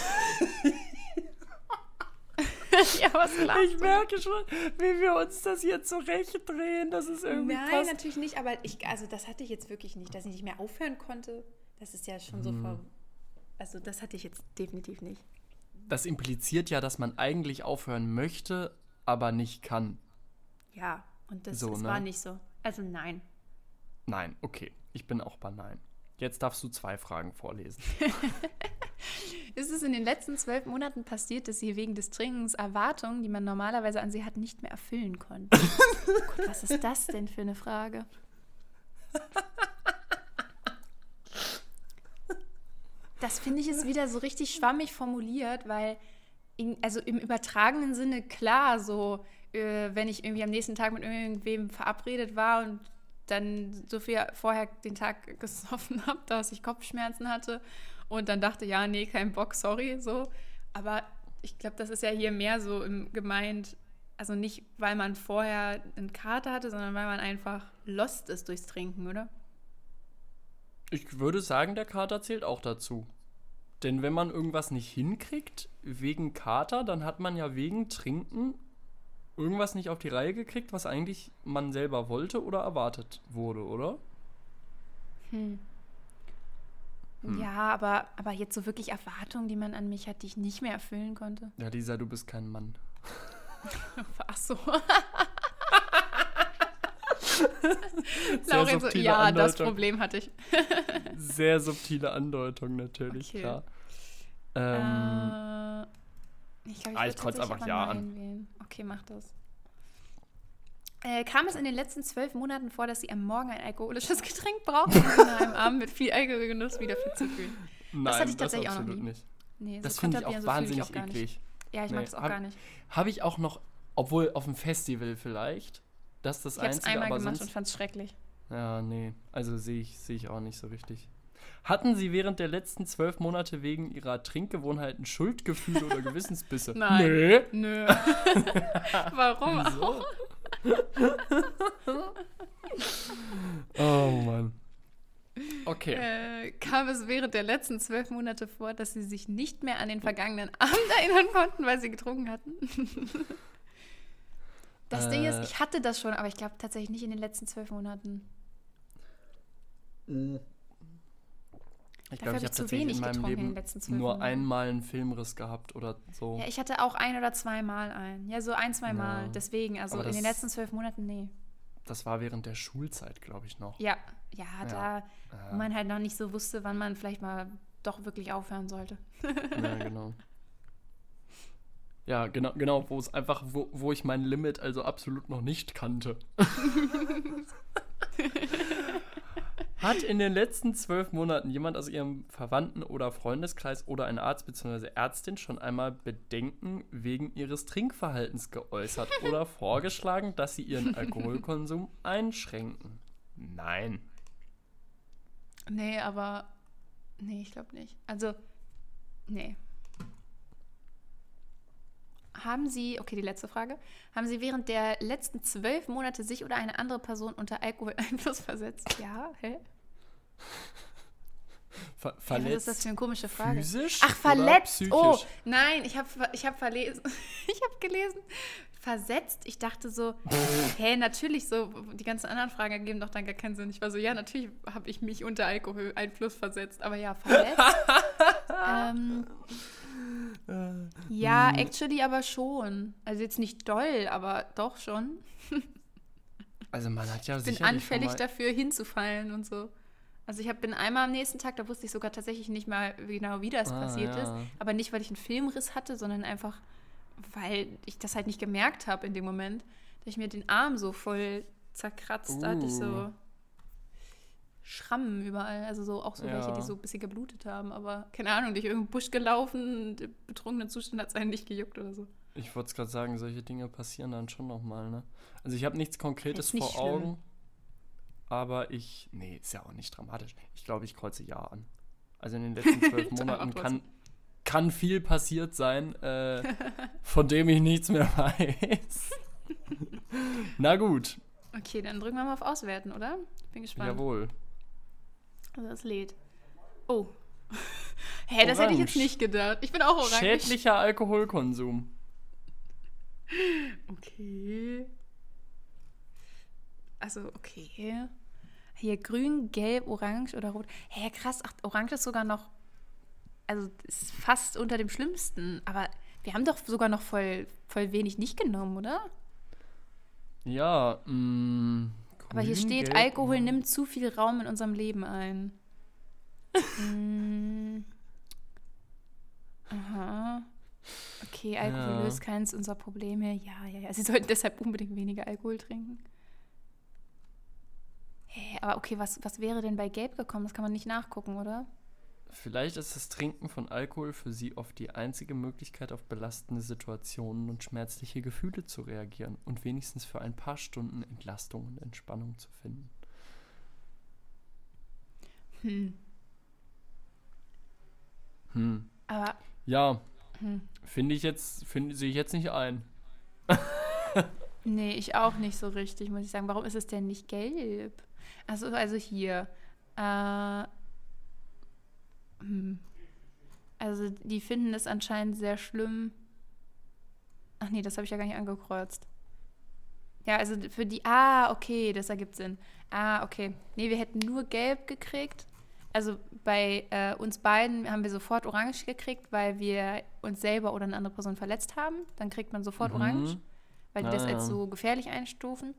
ja, was lachst Ich merke schon, wie wir uns das jetzt zurechtdrehen. Das ist irgendwie. Nein, passt. natürlich nicht, aber ich, also das hatte ich jetzt wirklich nicht, dass ich nicht mehr aufhören konnte. Das ist ja schon hm. so vor. Also das hatte ich jetzt definitiv nicht. Das impliziert ja, dass man eigentlich aufhören möchte, aber nicht kann. Ja, und das, so, das ne? war nicht so. Also nein. Nein, okay. Ich bin auch bei Nein. Jetzt darfst du zwei Fragen vorlesen. <laughs> ist es in den letzten zwölf Monaten passiert, dass sie wegen des Trinkens Erwartungen, die man normalerweise an sie hat, nicht mehr erfüllen konnte? oh <laughs> Gott, was ist das denn für eine Frage? Das finde ich ist wieder so richtig schwammig formuliert, weil in, also im übertragenen Sinne klar, so äh, wenn ich irgendwie am nächsten Tag mit irgendwem verabredet war und dann so viel vorher den Tag <laughs> gesoffen habe, dass ich Kopfschmerzen hatte und dann dachte, ja, nee, kein Bock, sorry, so. Aber ich glaube, das ist ja hier mehr so gemeint, also nicht, weil man vorher einen Kater hatte, sondern weil man einfach lost ist durchs Trinken, oder? Ich würde sagen, der Kater zählt auch dazu. Denn wenn man irgendwas nicht hinkriegt wegen Kater, dann hat man ja wegen Trinken irgendwas nicht auf die Reihe gekriegt, was eigentlich man selber wollte oder erwartet wurde, oder? Hm. Hm. Ja, aber, aber jetzt so wirklich Erwartungen, die man an mich hat, die ich nicht mehr erfüllen konnte. Ja, Lisa, du bist kein Mann. <laughs> Ach so. <laughs> Lauren so, ja, Andeutung. das Problem hatte ich. Sehr subtile Andeutung natürlich, okay. klar. Ähm, äh, ich glaube, ich, ah, ich kreuze einfach Ja an. Wählen. Okay, mach das. Äh, kam es in den letzten zwölf Monaten vor, dass Sie am Morgen ein alkoholisches <laughs> Getränk brauchten, um einem Abend mit viel Alkoholgenuss wieder fit zu fühlen? Nein, das hatte ich tatsächlich auch noch nie. nicht. Nee, das so finde ich auch so wahnsinnig ich auch eklig. Ja, ich nee. mag das auch hab, gar nicht. Habe ich auch noch, obwohl auf dem Festival vielleicht, das ist das ich Einzige. Ich habe einmal gemacht und fand es schrecklich. Ja, nee, also sehe ich, seh ich auch nicht so richtig. Hatten Sie während der letzten zwölf Monate wegen Ihrer Trinkgewohnheiten Schuldgefühle oder Gewissensbisse? <laughs> Nein. Nö. Nö. <laughs> Warum auch? <laughs> oh Mann. Okay. Äh, kam es während der letzten zwölf Monate vor, dass sie sich nicht mehr an den vergangenen Abend erinnern konnten, weil sie getrunken hatten? das äh, Ding ist, äh. ich hatte das schon, aber ich glaube tatsächlich nicht in den letzten zwölf Monaten. Ich glaube, ich habe tatsächlich in meinem Leben in nur Monaten. einmal einen Filmriss gehabt oder so. Ja, ich hatte auch ein oder zweimal einen. Ja, so ein, zwei Mal. Ja. Deswegen, also in den letzten zwölf Monaten, nee. Das war während der Schulzeit, glaube ich, noch. Ja, ja, ja. da, wo man halt noch nicht so wusste, wann man vielleicht mal doch wirklich aufhören sollte. ja, genau. Ja, genau, genau, wo es einfach, wo, wo ich mein Limit also absolut noch nicht kannte. <laughs> Hat in den letzten zwölf Monaten jemand aus Ihrem Verwandten- oder Freundeskreis oder ein Arzt bzw. Ärztin schon einmal Bedenken wegen ihres Trinkverhaltens geäußert oder <laughs> vorgeschlagen, dass Sie Ihren Alkoholkonsum einschränken? Nein. Nee, aber. Nee, ich glaube nicht. Also, nee. Haben Sie, okay, die letzte Frage. Haben Sie während der letzten zwölf Monate sich oder eine andere Person unter Alkoholeinfluss <laughs> versetzt? Ja, hä? Ver verletzt. Hey, was ist das für eine komische Frage? Physisch? Ach, verletzt. Oh, nein, ich habe ich hab verlesen. <laughs> ich habe gelesen. Versetzt. Ich dachte so, <laughs> hä, natürlich so. Die ganzen anderen Fragen ergeben doch dann gar keinen Sinn. Ich war so, ja, natürlich habe ich mich unter Alkoholeinfluss versetzt. Aber ja, verletzt. ähm, ja, hm. actually aber schon. Also jetzt nicht doll, aber doch schon. <laughs> also man hat ja Ich bin anfällig dafür hinzufallen und so. Also ich hab, bin einmal am nächsten Tag, da wusste ich sogar tatsächlich nicht mal genau, wie das ah, passiert ja. ist. Aber nicht, weil ich einen Filmriss hatte, sondern einfach, weil ich das halt nicht gemerkt habe in dem Moment. Da ich mir den Arm so voll zerkratzt, uh. hatte ich so. Schrammen überall. Also so auch so ja. welche, die so ein bisschen geblutet haben. Aber keine Ahnung, durch irgendeinen Busch gelaufen, im betrunkenen Zustand hat es einen nicht gejuckt oder so. Ich wollte es gerade sagen, solche Dinge passieren dann schon nochmal, ne? Also ich habe nichts Konkretes vor schlimm. Augen. Aber ich. Nee, ist ja auch nicht dramatisch. Ich glaube, ich kreuze Ja an. Also in den letzten <laughs> zwölf Monaten kann, kann viel passiert sein, äh, <laughs> von dem ich nichts mehr weiß. <laughs> Na gut. Okay, dann drücken wir mal auf Auswerten, oder? Bin gespannt. Jawohl. Also das lädt. Oh. <laughs> Hä, hey, das hätte ich jetzt nicht gedacht. Ich bin auch orange. Schädlicher Alkoholkonsum. <laughs> Okay. Also, okay. Hier grün, gelb, orange oder rot. Hä, hey, krass. Ach, orange ist sogar noch. Also, ist fast unter dem Schlimmsten. Aber wir haben doch sogar noch voll, voll wenig nicht genommen, oder? Ja, mh, mm, Aber hier steht, gelb, Alkohol ja. nimmt zu viel Raum in unserem Leben ein. <laughs> mm. Aha. Okay, Alkohol ja. löst keins unserer Probleme. Ja, ja, ja. Sie sollten deshalb unbedingt weniger Alkohol trinken. Hey, aber okay, was, was wäre denn bei Gelb gekommen? Das kann man nicht nachgucken, oder? Vielleicht ist das Trinken von Alkohol für sie oft die einzige Möglichkeit, auf belastende Situationen und schmerzliche Gefühle zu reagieren und wenigstens für ein paar Stunden Entlastung und Entspannung zu finden. Hm. Hm. Aber. Ja. Hm. Finde ich jetzt, finde sehe ich jetzt nicht ein. nee, ich auch nicht so richtig, muss ich sagen. Warum ist es denn nicht gelb? Also, also hier. Äh. Also die finden es anscheinend sehr schlimm. Ach nee, das habe ich ja gar nicht angekreuzt. Ja, also für die. Ah, okay, das ergibt Sinn. Ah, okay. Nee, wir hätten nur gelb gekriegt. Also bei äh, uns beiden haben wir sofort orange gekriegt, weil wir uns selber oder eine andere Person verletzt haben. Dann kriegt man sofort mhm. orange, weil die ah, das als so gefährlich einstufen.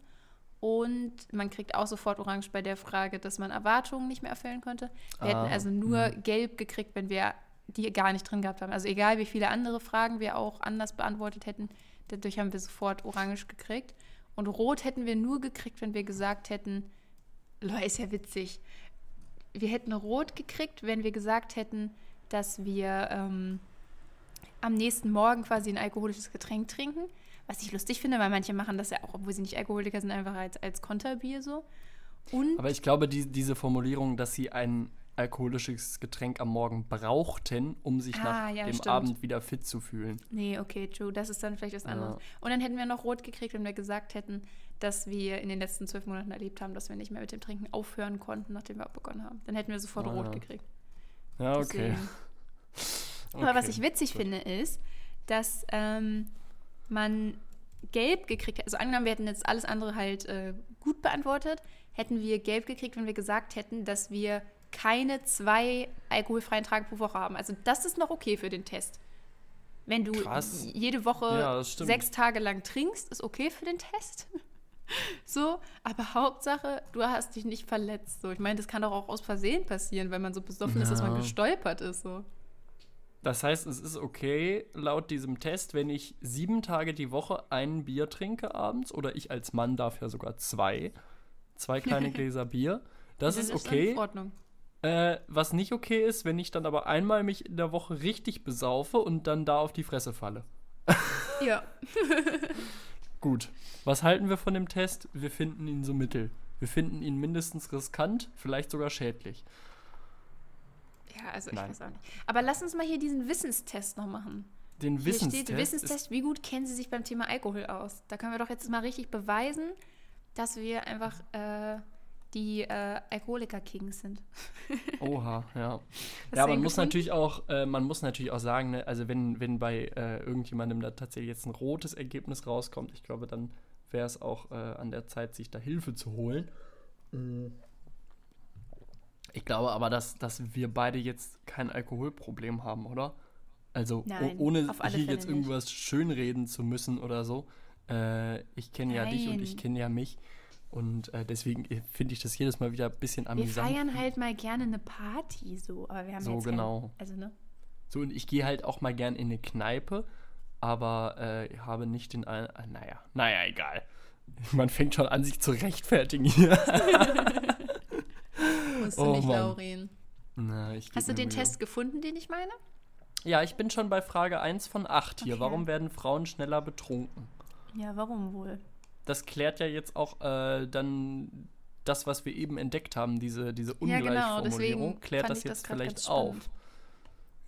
Und man kriegt auch sofort Orange bei der Frage, dass man Erwartungen nicht mehr erfüllen konnte. Wir ah, hätten also nur mh. Gelb gekriegt, wenn wir die gar nicht drin gehabt haben. Also egal, wie viele andere Fragen wir auch anders beantwortet hätten, dadurch haben wir sofort Orange gekriegt. Und Rot hätten wir nur gekriegt, wenn wir gesagt hätten, Leute, ist ja witzig. Wir hätten Rot gekriegt, wenn wir gesagt hätten, dass wir ähm, am nächsten Morgen quasi ein alkoholisches Getränk trinken. Was ich lustig finde, weil manche machen das ja auch, obwohl sie nicht Alkoholiker sind, einfach als, als Konterbier so. Und Aber ich glaube, die, diese Formulierung, dass sie ein alkoholisches Getränk am Morgen brauchten, um sich ah, nach ja, dem stimmt. Abend wieder fit zu fühlen. Nee, okay, true. Das ist dann vielleicht was anderes. Ja. Und dann hätten wir noch rot gekriegt, wenn wir gesagt hätten, dass wir in den letzten zwölf Monaten erlebt haben, dass wir nicht mehr mit dem Trinken aufhören konnten, nachdem wir begonnen haben. Dann hätten wir sofort ah, rot ja. gekriegt. Ja, okay. okay. <laughs> Aber was ich witzig Gut. finde, ist, dass ähm, man gelb gekriegt hat. Also angenommen, wir hätten jetzt alles andere halt äh, gut beantwortet, hätten wir gelb gekriegt, wenn wir gesagt hätten, dass wir keine zwei alkoholfreien Tage pro Woche haben. Also das ist noch okay für den Test. Wenn du Krass. jede Woche ja, sechs Tage lang trinkst, ist okay für den Test. <laughs> so, aber Hauptsache, du hast dich nicht verletzt. So, ich meine, das kann doch auch aus Versehen passieren, wenn man so besoffen ja. ist, dass man gestolpert ist. So. Das heißt, es ist okay, laut diesem Test, wenn ich sieben Tage die Woche ein Bier trinke abends, oder ich als Mann darf ja sogar zwei, zwei kleine <laughs> Gläser Bier. Das, das ist okay. Ist in Ordnung. Äh, was nicht okay ist, wenn ich dann aber einmal mich in der Woche richtig besaufe und dann da auf die Fresse falle. <laughs> Ja. <laughs> Gut. Was halten wir von dem Test? Wir finden ihn so mittel. Wir finden ihn mindestens riskant, vielleicht sogar schädlich. Ja, also ich Nein. weiß auch nicht. Aber lass uns mal hier diesen Wissenstest noch machen. Den hier Wissenstest? Steht, Wissenstest, wie gut kennen Sie sich beim Thema Alkohol aus? Da können wir doch jetzt mal richtig beweisen, dass wir einfach äh, die äh, Alkoholiker-Kings sind. <laughs> Oha, ja. ja, man muss natürlich auch, äh, man muss natürlich auch sagen, ne, also wenn, wenn bei äh, irgendjemandem da tatsächlich jetzt ein rotes Ergebnis rauskommt, ich glaube, dann wäre es auch äh, an der Zeit, sich da Hilfe zu holen. Mhm. Ich glaube aber, dass, dass wir beide jetzt kein Alkoholproblem haben, oder? Also Nein, ohne hier jetzt irgendwas nicht. schönreden zu müssen oder so. Äh, ich kenne ja dich und ich kenne ja mich. Und äh, deswegen finde ich das jedes Mal wieder ein bisschen amüsant. Wir feiern halt mal gerne eine Party so, aber wir haben so jetzt genau. Kein, also ne. So und ich gehe halt auch mal gern in eine Kneipe, aber äh, habe nicht den äh, naja, naja, egal. Man fängt schon an, sich zu rechtfertigen hier. <laughs> <laughs> Musst du oh, nicht, Mann. Laurin. Na, Hast du den Mühe. Test gefunden, den ich meine? Ja, ich bin schon bei Frage 1 von 8 hier. Okay. Warum werden Frauen schneller betrunken? Ja, warum wohl? das klärt ja jetzt auch äh, dann das, was wir eben entdeckt haben, diese, diese Ungleichformulierung, ja, genau. klärt das jetzt das vielleicht auf.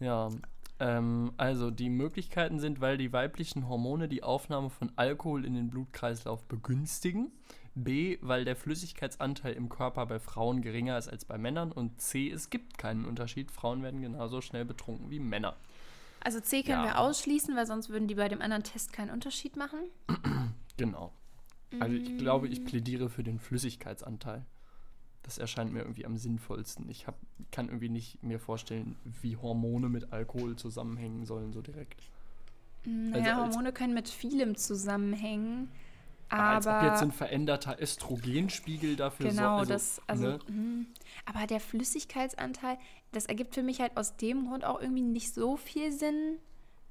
Ja, ähm, also die Möglichkeiten sind, weil die weiblichen Hormone die Aufnahme von Alkohol in den Blutkreislauf begünstigen. B, weil der Flüssigkeitsanteil im Körper bei Frauen geringer ist als bei Männern. Und C, es gibt keinen Unterschied. Frauen werden genauso schnell betrunken wie Männer. Also C können ja. wir ausschließen, weil sonst würden die bei dem anderen Test keinen Unterschied machen. <clears throat> Genau. Also ich glaube, ich mm. plädiere für den Flüssigkeitsanteil. Das erscheint mir irgendwie am sinnvollsten. Ich hab, kann irgendwie nicht mir vorstellen, wie Hormone mit Alkohol zusammenhängen sollen, so direkt. Naja, also Hormone können mit vielem zusammenhängen. Aber, als ob jetzt ein veränderter Östrogenspiegel dafür genau, so, also, das, also, ne? Hm. aber der Flüssigkeitsanteil, das ergibt für mich halt aus dem Grund auch irgendwie nicht so viel Sinn,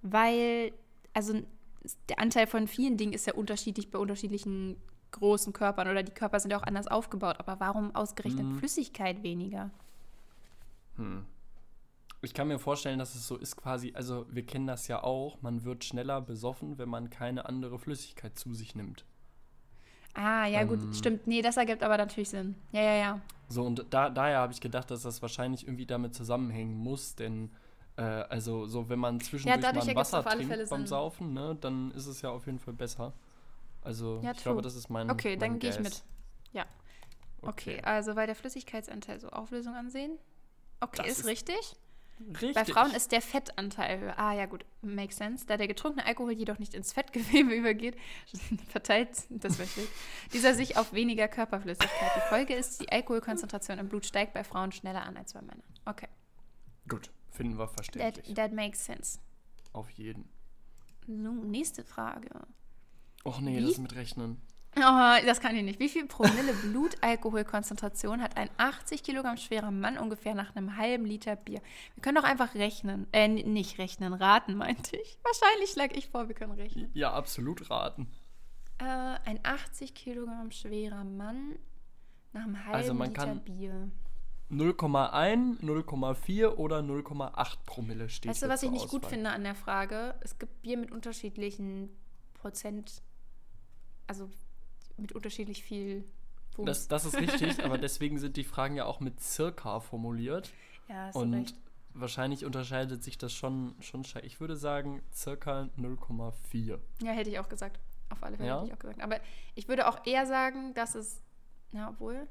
weil, also der Anteil von vielen Dingen ist ja unterschiedlich bei unterschiedlichen großen Körpern oder die Körper sind ja auch anders aufgebaut. Aber warum ausgerechnet hm. Flüssigkeit weniger? Hm. Ich kann mir vorstellen, dass es so ist quasi, also wir kennen das ja auch, man wird schneller besoffen, wenn man keine andere Flüssigkeit zu sich nimmt. Ah, ja, ähm, gut, stimmt. Nee, das ergibt aber natürlich Sinn. Ja, ja, ja. So, und da, daher habe ich gedacht, dass das wahrscheinlich irgendwie damit zusammenhängen muss, denn äh, also so, wenn man zwischendurch ja, mal Wasser trinkt beim Saufen, ne, dann ist es ja auf jeden Fall besser. Also ja, ich glaube, das ist mein Okay, mein dann gehe ich mit. Ja. Okay. okay. also weil der Flüssigkeitsanteil so Auflösung ansehen. Okay, ist, ist richtig. Richtig. Bei Frauen ist der Fettanteil höher. Ah, ja, gut, makes sense. Da der getrunkene Alkohol jedoch nicht ins Fettgewebe <laughs> übergeht, verteilt, das versteht, dieser sich auf weniger Körperflüssigkeit. Die Folge ist, die Alkoholkonzentration im Blut steigt bei Frauen schneller an als bei Männern. Okay. Gut. Finden wir verständlich. That, that makes sense. Auf jeden. So, nächste Frage. Och nee, Wie? das mit Rechnen. Oh, das kann ich nicht. Wie viel Promille Blutalkoholkonzentration hat ein 80 Kilogramm schwerer Mann ungefähr nach einem halben Liter Bier? Wir können doch einfach rechnen. Äh, nicht rechnen, raten, meinte ich. Wahrscheinlich schlage ich vor, wir können rechnen. Ja, absolut raten. Äh, ein 80 Kilogramm schwerer Mann nach einem halben also man Liter kann, Bier. 0,1, 0,4 oder 0,8 Promille steht. Weißt du, was ich nicht Auswahl. gut finde an der Frage? Es gibt Bier mit unterschiedlichen Prozent, also mit unterschiedlich viel das, das ist richtig, aber <laughs> deswegen sind die Fragen ja auch mit circa formuliert. Ja, hast Und recht. wahrscheinlich unterscheidet sich das schon, schon. Ich würde sagen, circa 0,4. Ja, hätte ich auch gesagt. Auf alle Fälle Ja? hätte ich auch gesagt. Aber ich würde auch eher sagen, dass es. Na, obwohl.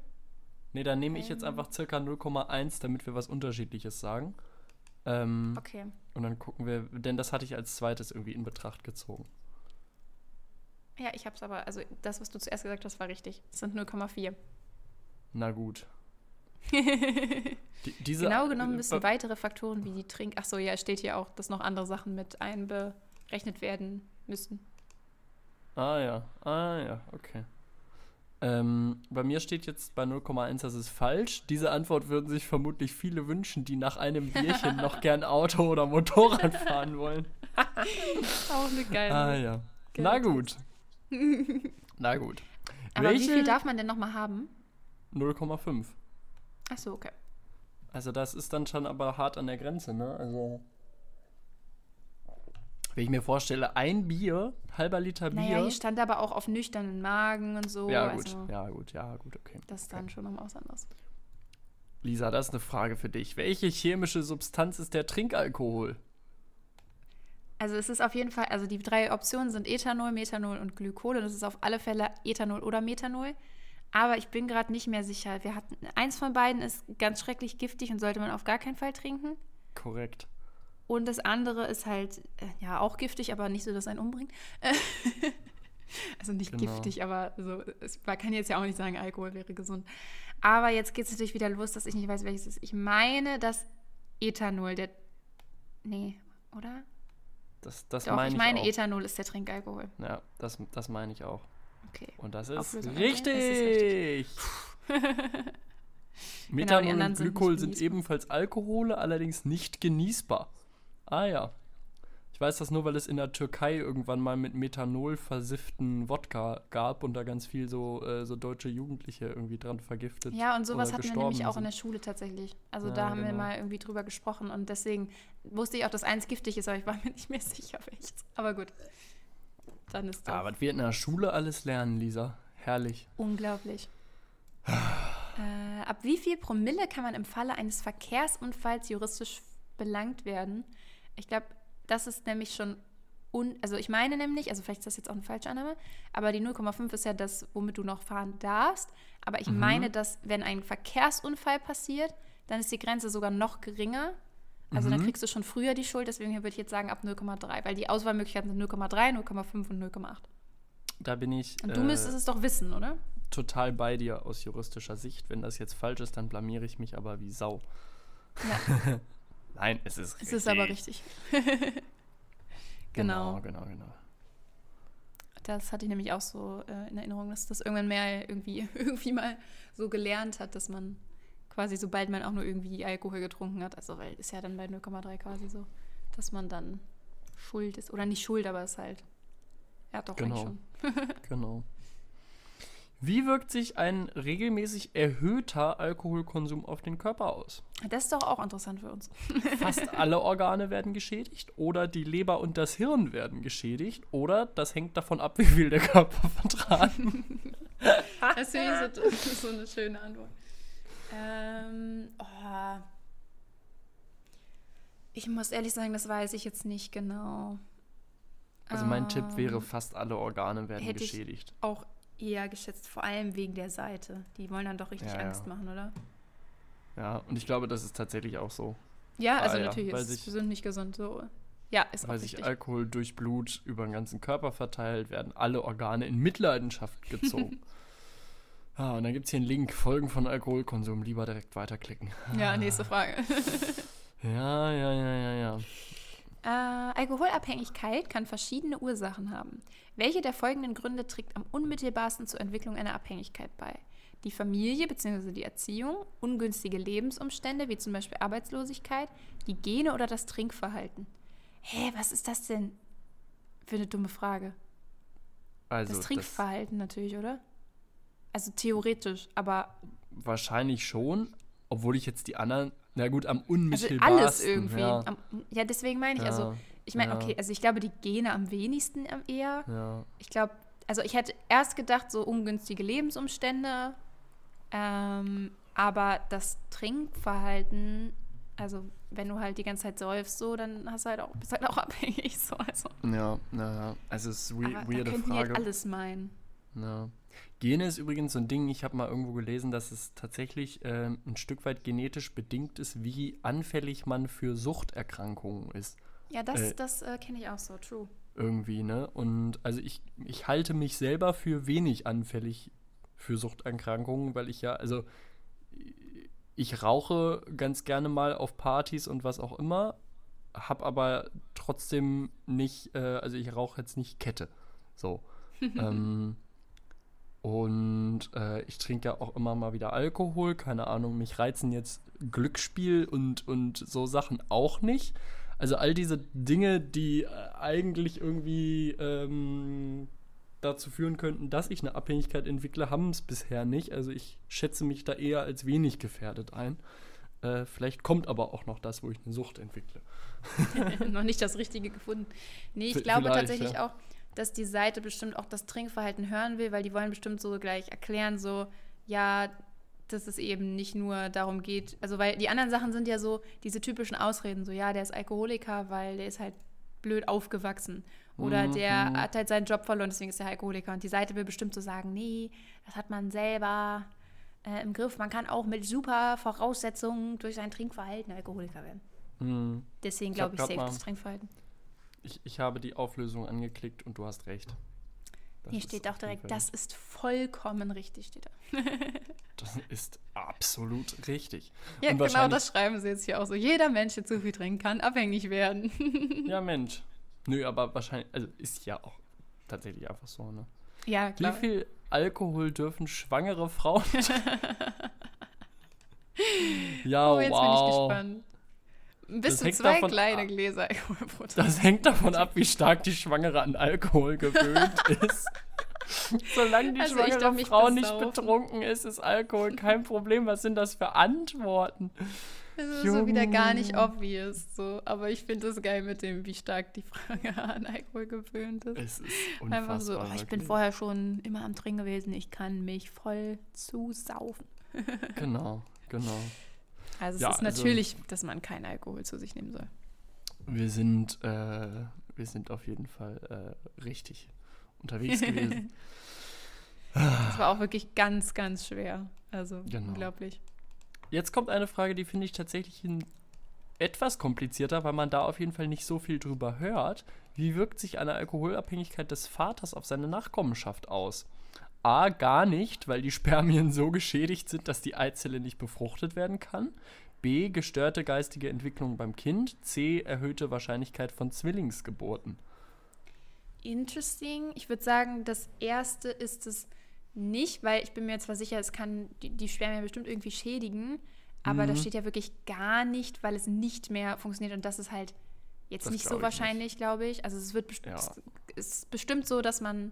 Nee, dann nehme ich jetzt Ähm. einfach circa 0,1, damit wir was Unterschiedliches sagen. Ähm, Okay. Und dann gucken wir, denn das hatte ich als zweites irgendwie in Betracht gezogen. Ja, ich hab's aber. Also, das, was du zuerst gesagt hast, war richtig. Es sind 0,4. Na gut. <laughs> Die, diese, genau genommen müssen äh, weitere Faktoren wie die Trink. Ach so, ja, es steht hier auch, dass noch andere Sachen mit einberechnet werden müssen. Ah ja, ah ja, okay. Ähm, bei mir steht jetzt bei 0,1, das ist falsch. Diese Antwort würden sich vermutlich viele wünschen, die nach einem Bierchen noch <laughs> gern Auto oder Motorrad fahren wollen. Auch eine geile. Ah ja. Na gut. Na gut. Aber wie Welche? viel darf man denn nochmal haben? 0,5. Ach so, okay. Also das ist dann schon aber hart an der Grenze, ne? Also wenn ich mir vorstelle, ein Bier, halber Liter Bier. Naja, hier stand aber auch auf nüchternen Magen und so. ja, gut, Also, ja, gut, ja, gut, okay. Das ist dann schon nochmal was anderes. Lisa, das ist eine Frage für dich. Welche chemische Substanz ist der Trinkalkohol? Also es ist auf jeden Fall, also die drei Optionen sind Ethanol, Methanol und Glykol und es ist auf alle Fälle Ethanol oder Methanol. Aber ich bin gerade nicht mehr sicher. Wir hatten eins von beiden ist ganz schrecklich giftig und sollte man auf gar keinen Fall trinken. Korrekt. Und das andere ist halt, äh, ja, auch giftig, aber nicht so, dass einen umbringt. <laughs> also nicht Genau. giftig, aber so, es, man kann jetzt ja auch nicht sagen, Alkohol wäre gesund. Aber jetzt geht es natürlich wieder los, dass ich nicht weiß, welches es ist. Ich meine, dass Ethanol, der. Nee, oder? Das, das Doch, meine ich ich meine, auch. Ethanol ist der Trinkalkohol. Ja, das, das meine ich auch. Okay. Und das ist Auflösung richtig. okay. Methanol <laughs> Genau, und sind nicht Glykol sind genießbar. ebenfalls Alkohole, allerdings nicht genießbar. Ah ja. Ich weiß das nur, weil es in der Türkei irgendwann mal mit Methanol versifften Wodka gab und da ganz viel so, äh, so deutsche Jugendliche irgendwie dran vergiftet. Ja, und sowas hatten wir nämlich auch in der. Schule tatsächlich. Also Ja, da haben wir genau. mal irgendwie drüber gesprochen und deswegen wusste ich auch, dass eins giftig ist, aber ich war mir nicht mehr <laughs> sicher, welches. Aber gut. Dann ist das Ah, was wir in der Schule alles lernen, Lisa. Herrlich. unglaublich. <sighs> äh, ab wie viel Promille kann man im Falle eines Verkehrsunfalls juristisch belangt werden? Ich glaube, das ist nämlich schon un also ich meine nämlich, also vielleicht ist das jetzt auch eine falsche Annahme, aber die 0,5 ist ja das, womit du noch fahren darfst. Aber ich Mhm. meine, dass wenn ein Verkehrsunfall passiert, dann ist die Grenze sogar noch geringer. Also dann Mhm. kriegst du schon früher die Schuld, deswegen würde ich jetzt sagen ab 0,3, weil die Auswahlmöglichkeiten sind 0,3, 0,5 und 0,8. Da bin ich Und du äh, müsstest es doch wissen, oder? total bei dir aus juristischer Sicht. Wenn das jetzt falsch ist, dann blamiere ich mich aber wie Sau. Ja, <laughs> Nein, es ist es richtig. ist aber richtig. <laughs> genau. Genau, genau, genau. Das hatte ich nämlich auch so äh, in Erinnerung, dass das irgendwann mehr irgendwie, <laughs> irgendwie mal so gelernt hat, dass man quasi, sobald man auch nur irgendwie Alkohol getrunken hat, also weil ist ja dann bei 0,3 quasi so, dass man dann schuld ist. Oder nicht schuld, aber es halt. Ja, doch, Genau. eigentlich schon. <laughs> Genau. Wie wirkt sich ein regelmäßig erhöhter Alkoholkonsum auf den Körper aus? Das ist doch auch interessant für uns. <laughs> Fast alle Organe werden geschädigt oder die Leber und das Hirn werden geschädigt oder das hängt davon ab, wie viel der Körper <laughs> vertragen. Das finde ich so, das <laughs> ist so eine schöne Antwort. Ähm, oh. Ich muss ehrlich sagen, das weiß ich jetzt nicht genau. Also mein Tipp Ähm, wäre, fast alle Organe werden hätte ich- geschädigt. auch eher geschätzt, vor allem wegen der Seite. Die wollen dann doch richtig Ja, ja. Angst machen, oder? Ja, und ich glaube, das ist tatsächlich auch so. Ja, also Ah, ja, natürlich weil ist es gesund, nicht gesund. So. Ja, ist Weil auch sich. Alkohol durch Blut über den ganzen Körper verteilt, werden alle Organe in Mitleidenschaft gezogen. <laughs> ah, und dann gibt es hier einen Link, Folgen von Alkoholkonsum. Lieber direkt weiterklicken. Ja, nächste Frage. <laughs> Ja, ja, ja, ja, ja. Äh, Alkoholabhängigkeit kann verschiedene Ursachen haben. Welche der folgenden Gründe trägt am unmittelbarsten zur Entwicklung einer Abhängigkeit bei? Die Familie bzw. die Erziehung, ungünstige Lebensumstände wie zum Beispiel Arbeitslosigkeit, die Gene oder das Trinkverhalten? Hä, was ist das denn für eine dumme Frage? Also, Das das Trinkverhalten natürlich, oder? Also theoretisch, aber wahrscheinlich schon, obwohl ich jetzt die anderen, na gut, am also unmittelbarsten. alles irgendwie. Ja, Am, ja, deswegen meine ich, also ja, ich meine, ja. okay, also ich glaube, die Gene am wenigsten am eher. ja. Ich glaube, also ich hätte erst gedacht, so ungünstige Lebensumstände, ähm, aber das Trinkverhalten Also, wenn du halt die ganze Zeit säufst, so, dann hast du halt auch, bist halt auch <laughs> abhängig. So, also. Ja, naja. Also, es ist Aber weirde Frage. Halt alles meinen. Ja. Gene ist übrigens so ein Ding, ich habe mal irgendwo gelesen, dass es tatsächlich äh, ein Stück weit genetisch bedingt ist, wie anfällig man für Suchterkrankungen ist. Ja, das, äh, das äh, kenne ich auch so, true. Irgendwie, ne? Und also ich, ich halte mich selber für wenig anfällig für Suchterkrankungen, weil ich ja, also ich rauche ganz gerne mal auf Partys und was auch immer, habe aber trotzdem nicht, äh, also ich rauche jetzt nicht Kette. So. <laughs> ähm, und äh, ich trinke ja auch immer mal wieder Alkohol, keine Ahnung, mich reizen jetzt Glücksspiel und, und so Sachen auch nicht. Also all diese Dinge, die äh, eigentlich irgendwie ähm, dazu führen könnten, dass ich eine Abhängigkeit entwickle, haben es bisher nicht. Also ich schätze mich da eher als wenig gefährdet ein. Äh, vielleicht kommt aber auch noch das, wo ich eine Sucht entwickle. <laughs> noch nicht das Richtige gefunden. Nee, ich glaube tatsächlich ja. auch, dass die Seite bestimmt auch das Trinkverhalten hören will, weil die wollen bestimmt so gleich erklären, so, ja, dass es eben nicht nur darum geht, also weil die anderen Sachen sind ja so diese typischen Ausreden, so, ja, der ist Alkoholiker, weil der ist halt blöd aufgewachsen. Oder mhm. der mhm. hat halt seinen Job verloren, deswegen ist er Alkoholiker. Und die Seite will bestimmt so sagen, nee, das hat man selber äh, im Griff. Man kann auch mit super Voraussetzungen durch sein Trinkverhalten Alkoholiker werden. Mhm. Deswegen glaube ich, safe das Trinkverhalten. Ich, ich habe die Auflösung angeklickt und du hast recht. Das Hier steht auch direkt, das ist vollkommen richtig, steht da. <laughs> das ist absolut richtig. Ja, genau das schreiben sie jetzt hier auch so. Jeder Mensch, der zu viel trinken kann, abhängig werden. <laughs> ja, Mensch. Nö, aber wahrscheinlich, also ist ja auch tatsächlich einfach so, ne? Ja, klar. Wie viel Alkohol dürfen schwangere Frauen? <laughs> ja, oh, jetzt wow. bin ich gespannt. Bis zu zwei kleine Gläser <laughs> Alkohol pro Tag. Das hängt davon ab, wie stark die Schwangere an Alkohol gewöhnt <laughs> ist. Solange die also schwangere Frau nicht betrunken ist, ist Alkohol <laughs> kein Problem. Was sind das für Antworten? Das ist Junge. so wieder gar nicht obvious. So. Aber ich finde es geil mit dem, wie stark die Frage an Alkohol gewöhnt ist. Es ist. Einfach so, oh, ich bin vorher schon immer am Trinken gewesen. Ich kann mich voll zusaufen. genau, genau. Also es ja, ist also natürlich, also, dass man keinen Alkohol zu sich nehmen soll. Wir sind, äh, wir sind auf jeden Fall äh, richtig unterwegs <laughs> gewesen. das war auch wirklich ganz, ganz schwer. Also genau. unglaublich. Jetzt kommt eine Frage, die finde ich tatsächlich etwas komplizierter, weil man da auf jeden Fall nicht so viel drüber hört. Wie wirkt sich eine Alkoholabhängigkeit des Vaters auf seine Nachkommenschaft aus? A, gar nicht, weil die Spermien so geschädigt sind, dass die Eizelle nicht befruchtet werden kann. B, gestörte geistige Entwicklung beim Kind. C, erhöhte Wahrscheinlichkeit von Zwillingsgeburten. Interesting. Ich würde sagen, das erste ist es nicht, weil ich bin mir zwar sicher, es kann die, die Spermien bestimmt irgendwie schädigen, aber mhm. das steht ja wirklich gar nicht, weil es nicht mehr funktioniert und das ist halt jetzt das nicht so wahrscheinlich, glaube ich. Also es wird best ja. es ist bestimmt so, dass man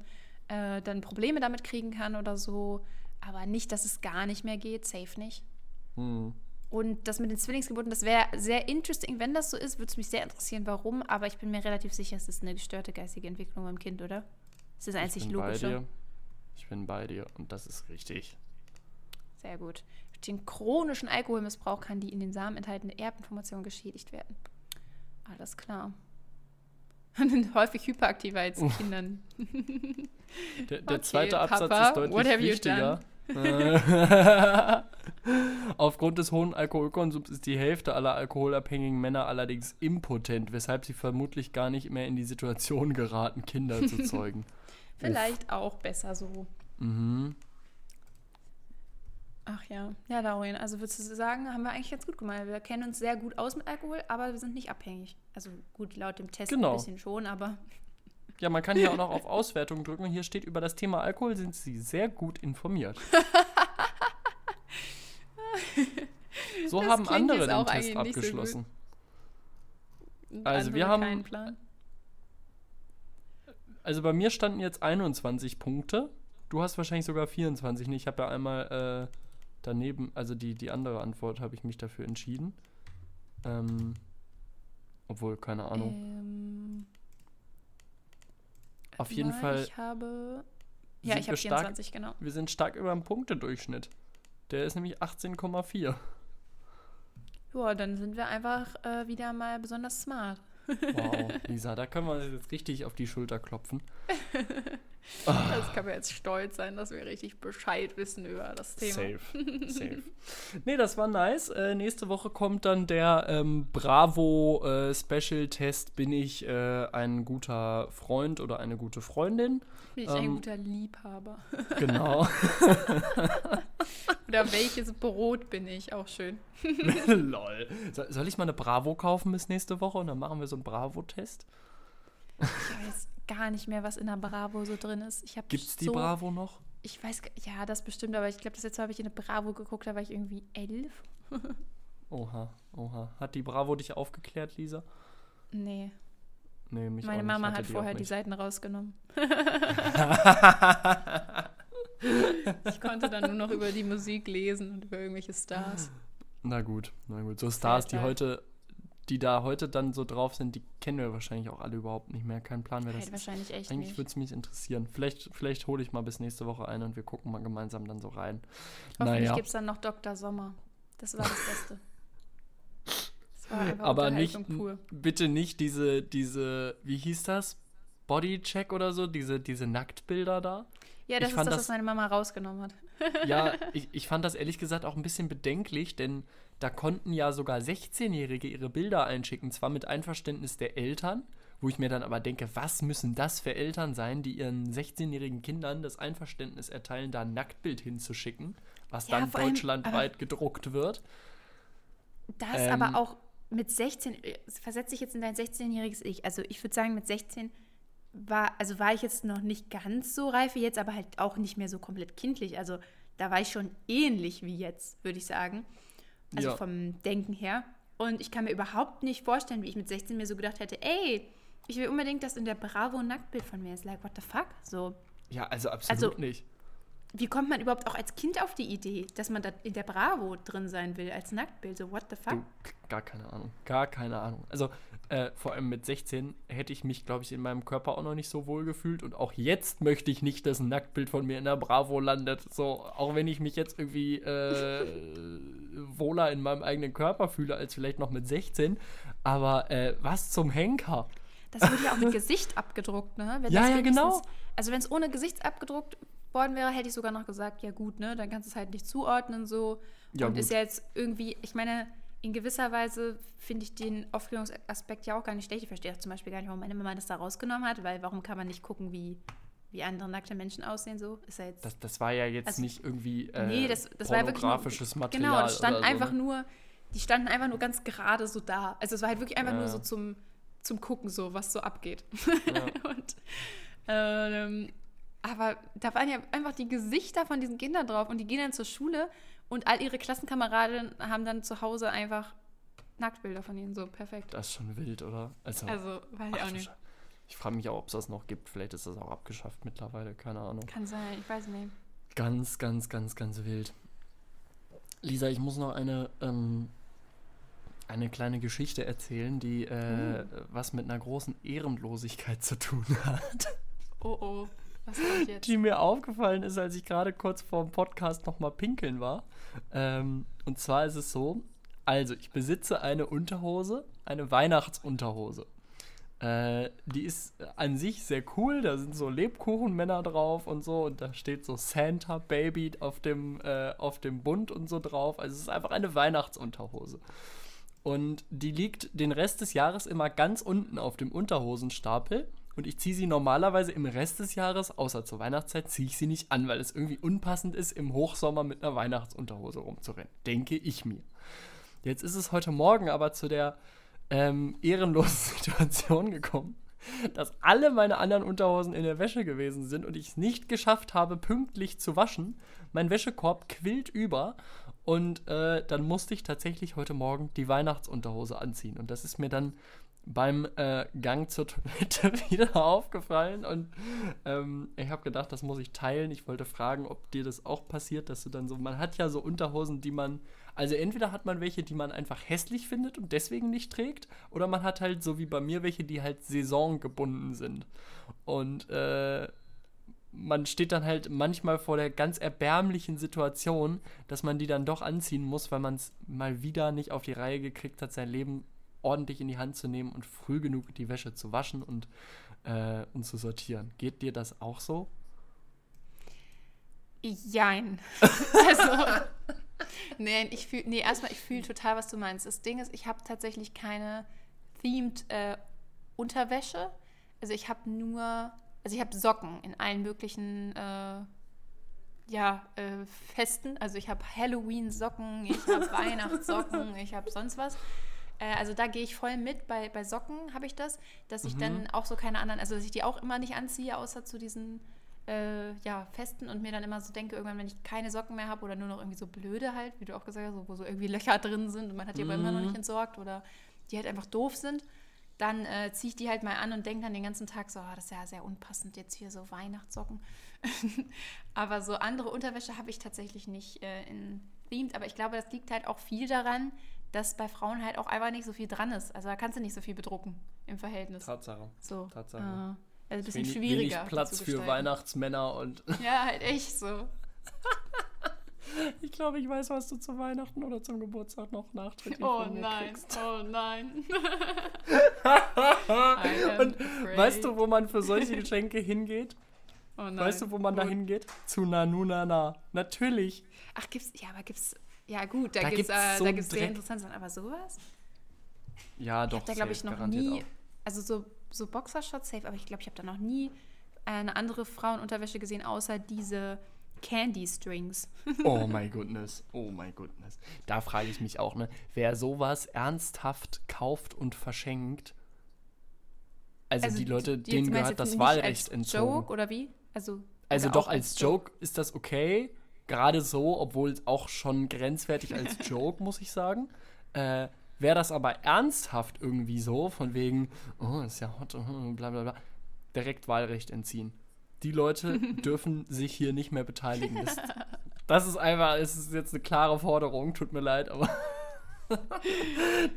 äh, dann Probleme damit kriegen kann oder so. Aber nicht, dass es gar nicht mehr geht, safe nicht. Mhm. Und das mit den Zwillingsgeburten, das wäre sehr interesting. Wenn das so ist, würde es mich sehr interessieren, warum. Aber ich bin mir relativ sicher, es ist eine gestörte geistige Entwicklung beim Kind, oder? Das ist das einzig ich bin Logische. Bei dir. Ich bin bei dir und das ist richtig. Sehr gut. Durch den chronischen Alkoholmissbrauch kann die in den Samen enthaltene Erbinformation geschädigt werden. Alles klar. Häufig hyperaktiver als oh. Kindern. Der, der okay, zweite Absatz Papa, ist deutlich wichtiger. <laughs> Aufgrund des hohen Alkoholkonsums ist die Hälfte aller alkoholabhängigen Männer allerdings impotent, weshalb sie vermutlich gar nicht mehr in die Situation geraten, Kinder zu <laughs> zeugen. Vielleicht Uff. auch besser so. Mhm. Ach ja, ja, Darwin, also würdest du sagen, haben wir eigentlich ganz gut gemacht. Wir kennen uns sehr gut aus mit Alkohol, aber wir sind nicht abhängig. Also gut, laut dem Test genau. ein bisschen schon, aber. Ja, man kann hier auch noch <laughs> auf Auswertung drücken. Hier steht über das Thema Alkohol sind Sie sehr gut informiert. <laughs> so das haben andere den Test abgeschlossen. So also wir haben. Also bei mir standen jetzt 21 Punkte. Du hast wahrscheinlich sogar 24. Ich habe ja einmal äh, daneben, also die, die andere Antwort habe ich mich dafür entschieden. Ähm, obwohl, keine Ahnung. Ähm, Auf jeden Fall. Ich habe. Ja, ich habe 24, stark, genau. Wir sind stark über dem Punktedurchschnitt. Der ist nämlich 18,4. Ja, dann sind wir einfach äh, wieder mal besonders smart. Wow, Lisa, da können wir jetzt richtig auf die Schulter klopfen. <laughs> Das kann man jetzt stolz sein, dass wir richtig Bescheid wissen über das Thema. Safe, <laughs> safe. Nee, das war nice. Äh, nächste Woche kommt dann der ähm, Bravo äh, Special Test. Bin ich äh, ein guter Freund oder eine gute Freundin? Bin ich ähm, ein guter Liebhaber? Genau. <laughs> oder welches Brot bin ich? Auch schön. <laughs> Lol. soll ich mal eine Bravo kaufen bis nächste Woche und dann machen wir so einen Bravo-Test? Ich weiß gar nicht mehr, was in der Bravo so drin ist. Ich Gibt es die so, Bravo noch? Ich weiß, ja, das bestimmt, aber ich glaube, das letzte Mal habe ich in eine Bravo geguckt, da war ich irgendwie elf. <laughs> oha, oha. Hat die Bravo dich aufgeklärt, Lisa? Nee. Nee, mich Meine Mama hat vorher die Seiten rausgenommen. <laughs> ich konnte dann nur noch über die Musik lesen und über irgendwelche Stars. Na gut, na gut. So Stars, die heute die da heute dann so drauf sind, die kennen wir wahrscheinlich auch alle überhaupt nicht mehr. Kein Plan, wer das halt wahrscheinlich echt Eigentlich würde es mich interessieren. Vielleicht, vielleicht hole ich mal bis nächste Woche ein und wir gucken mal gemeinsam dann so rein. Hoffentlich naja. gibt es dann noch Dr. Sommer. Das war das Beste. <laughs> Das einfach Aber nicht, pur. bitte nicht diese, diese, wie hieß das? Bodycheck oder so, diese, diese Nacktbilder da. Ja, das ich ist das, was meine Mama rausgenommen hat. ja, <laughs> ich, ich fand das ehrlich gesagt auch ein bisschen bedenklich, denn da konnten ja sogar 16-Jährige ihre Bilder einschicken, zwar mit Einverständnis der Eltern, wo ich mir dann aber denke, was müssen das für Eltern sein, die ihren 16-jährigen Kindern das Einverständnis erteilen, da ein Nacktbild hinzuschicken, was ja, dann deutschlandweit allem, gedruckt wird. Das ähm, aber auch mit 16, versetze ich jetzt in dein 16-jähriges Ich. Also ich würde sagen, mit 16 war, also war ich jetzt noch nicht ganz so reif wie jetzt, aber halt auch nicht mehr so komplett kindlich. Also da war ich schon ähnlich wie jetzt, würde ich sagen. Also ja. vom Denken her. Und ich kann mir überhaupt nicht vorstellen, wie ich mit 16 mir so gedacht hätte, ey, ich will unbedingt, dass in der Bravo ein Nacktbild von mir ist. Like, what the fuck? So. Ja, also absolut also, nicht. Wie kommt man überhaupt auch als Kind auf die Idee, dass man da in der Bravo drin sein will, als Nacktbild? So, what the fuck? Du, gar keine Ahnung. Gar keine Ahnung. Also, äh, vor allem mit 16 hätte ich mich, glaube ich, in meinem Körper auch noch nicht so wohl gefühlt. Und auch jetzt möchte ich nicht, dass ein Nacktbild von mir in der Bravo landet. So, auch wenn ich mich jetzt irgendwie äh, <laughs> wohler in meinem eigenen Körper fühle, als vielleicht noch mit 16. Aber äh, was zum Henker? Das wird ja auch mit Gesicht abgedruckt, ne? Wenn ja, ja, genau. Also, wenn es ohne Gesicht abgedruckt worden wäre, hätte ich sogar noch gesagt, ja gut, ne? Dann kannst du es halt nicht zuordnen so. Ja, und gut. ist ja jetzt irgendwie, ich meine in gewisser Weise finde ich den Aufklärungsaspekt ja auch gar nicht schlecht. Ich verstehe zum Beispiel gar nicht, warum meine Mama das da rausgenommen hat, weil warum kann man nicht gucken, wie, wie andere nackte Menschen aussehen? So ist ja jetzt. Das, das war ja jetzt also, nicht irgendwie äh, nee, das, das war wirklich nur, Material. Genau, das stand einfach so, ne? nur, die standen einfach nur ganz gerade so da. Also es war halt wirklich einfach ja. nur so zum, zum Gucken, so was so abgeht. Ja. <laughs> Und, ähm, aber da waren ja einfach die Gesichter von diesen Kindern drauf und die gehen dann zur Schule und all ihre Klassenkameraden haben dann zu Hause einfach Nacktbilder von ihnen. So, perfekt. Das ist schon wild, oder? Also, also weiß ich auch nicht. Ich frage mich auch, ob es das noch gibt. Vielleicht ist das auch abgeschafft mittlerweile. Keine Ahnung. Kann sein, ich weiß nicht. Ganz, ganz, ganz, ganz wild. Lisa, ich muss noch eine, ähm, eine kleine Geschichte erzählen, die äh, uh. was mit einer großen Ehrenlosigkeit zu tun hat. Oh oh. Die mir aufgefallen ist, als ich gerade kurz vor dem Podcast nochmal pinkeln war. Ähm, und zwar ist es so: also, ich besitze eine Unterhose, eine Weihnachtsunterhose. Äh, die ist an sich sehr cool. Da sind so Lebkuchenmänner drauf und so. Und da steht so Santa Baby auf dem, äh, auf dem Bund und so drauf. Also, es ist einfach eine Weihnachtsunterhose. Und die liegt den Rest des Jahres immer ganz unten auf dem Unterhosenstapel und ich ziehe sie normalerweise im Rest des Jahres, außer zur Weihnachtszeit, ziehe ich sie nicht an, weil es irgendwie unpassend ist, im Hochsommer mit einer Weihnachtsunterhose rumzurennen. Denke ich mir. Jetzt ist es heute Morgen aber zu der ähm, ehrenlosen <laughs> Situation gekommen, dass alle meine anderen Unterhosen in der Wäsche gewesen sind und ich es nicht geschafft habe, pünktlich zu waschen. Mein Wäschekorb quillt über und äh, dann musste ich tatsächlich heute Morgen die Weihnachtsunterhose anziehen. Und das ist mir dann beim äh, Gang zur Toilette <laughs> wieder aufgefallen und ähm, ich habe gedacht, das muss ich teilen. Ich wollte fragen, ob dir das auch passiert, dass du dann so, man hat ja so Unterhosen, die man, also entweder hat man welche, die man einfach hässlich findet und deswegen nicht trägt, oder man hat halt so wie bei mir welche, die halt saisongebunden sind. Und äh, man steht dann halt manchmal vor der ganz erbärmlichen Situation, dass man die dann doch anziehen muss, weil man es mal wieder nicht auf die Reihe gekriegt hat, sein Leben ordentlich in die Hand zu nehmen und früh genug die Wäsche zu waschen und, äh, und zu sortieren. Geht dir das auch so? Jein. <laughs> also, nee, ich fühle, nee, erstmal, ich fühle total, was du meinst. Das Ding ist, ich habe tatsächlich keine themed äh, Unterwäsche. Also ich habe nur, also ich habe Socken in allen möglichen äh, ja, äh, Festen. Also ich habe Halloween-Socken, ich habe <laughs> Weihnachtssocken, ich habe sonst was. Äh, also da gehe ich voll mit. Bei, bei Socken habe ich das, dass ich mhm. dann auch so keine anderen, also dass ich die auch immer nicht anziehe, außer zu diesen äh, ja, festen und mir dann immer so denke, irgendwann, wenn ich keine Socken mehr habe oder nur noch irgendwie so blöde halt, wie du auch gesagt hast, wo so irgendwie <laughs> Löcher drin sind und man hat die mhm. aber immer noch nicht mhm. entsorgt oder die halt einfach doof sind, dann äh, ziehe ich die halt mal an und denke dann den ganzen Tag so, oh, das ist ja sehr unpassend jetzt hier so Weihnachtssocken. <laughs> aber so andere Unterwäsche habe ich tatsächlich nicht äh, in themed, aber ich glaube, das liegt halt auch viel daran, dass bei Frauen halt auch einfach nicht so viel dran ist. Also da kannst du nicht so viel bedrucken im Verhältnis. Tatsache. So. Tatsache. Äh, also ein bisschen wenig, schwieriger. Wenig Platz für Weihnachtsmänner und. Ja, halt echt so. <laughs> ich glaube, ich weiß, was du zu Weihnachten oder zum Geburtstag noch nachträglich oh, von mir nein. kriegst. Oh nein, <laughs> Und weißt du, wo man für solche Geschenke hingeht? Oh nein. Weißt du, wo man gut. da hingeht? Zu Nanunana. Natürlich. Ach, gibt's. Ja, aber gibt's. Ja, gut, da, da gibt's, äh, so da gibt's sehr interessant Sachen. Aber sowas? Ja, doch. Ich da, glaube ich, noch nie. Auch. Also so so Boxershorts safe, aber ich glaube, ich habe da noch nie eine andere Frauenunterwäsche gesehen, außer diese Candy Strings. <laughs> oh my goodness, oh my goodness. Da frage ich mich auch, ne, wer sowas ernsthaft kauft und verschenkt. Also, also die Leute, denen gehört das Wahlrecht als entzogen. Joke oder wie? Also, also doch als, Joke ist das okay. Gerade so, obwohl auch schon grenzwertig als <laughs> Joke, muss ich sagen. Äh, Wäre das aber ernsthaft irgendwie so, von wegen, oh, ist ja hot, oh, bla bla bla, direkt Wahlrecht entziehen. Die Leute <laughs> dürfen sich hier nicht mehr beteiligen. Das, das ist einfach, es ist jetzt eine klare Forderung, tut mir leid, aber <laughs>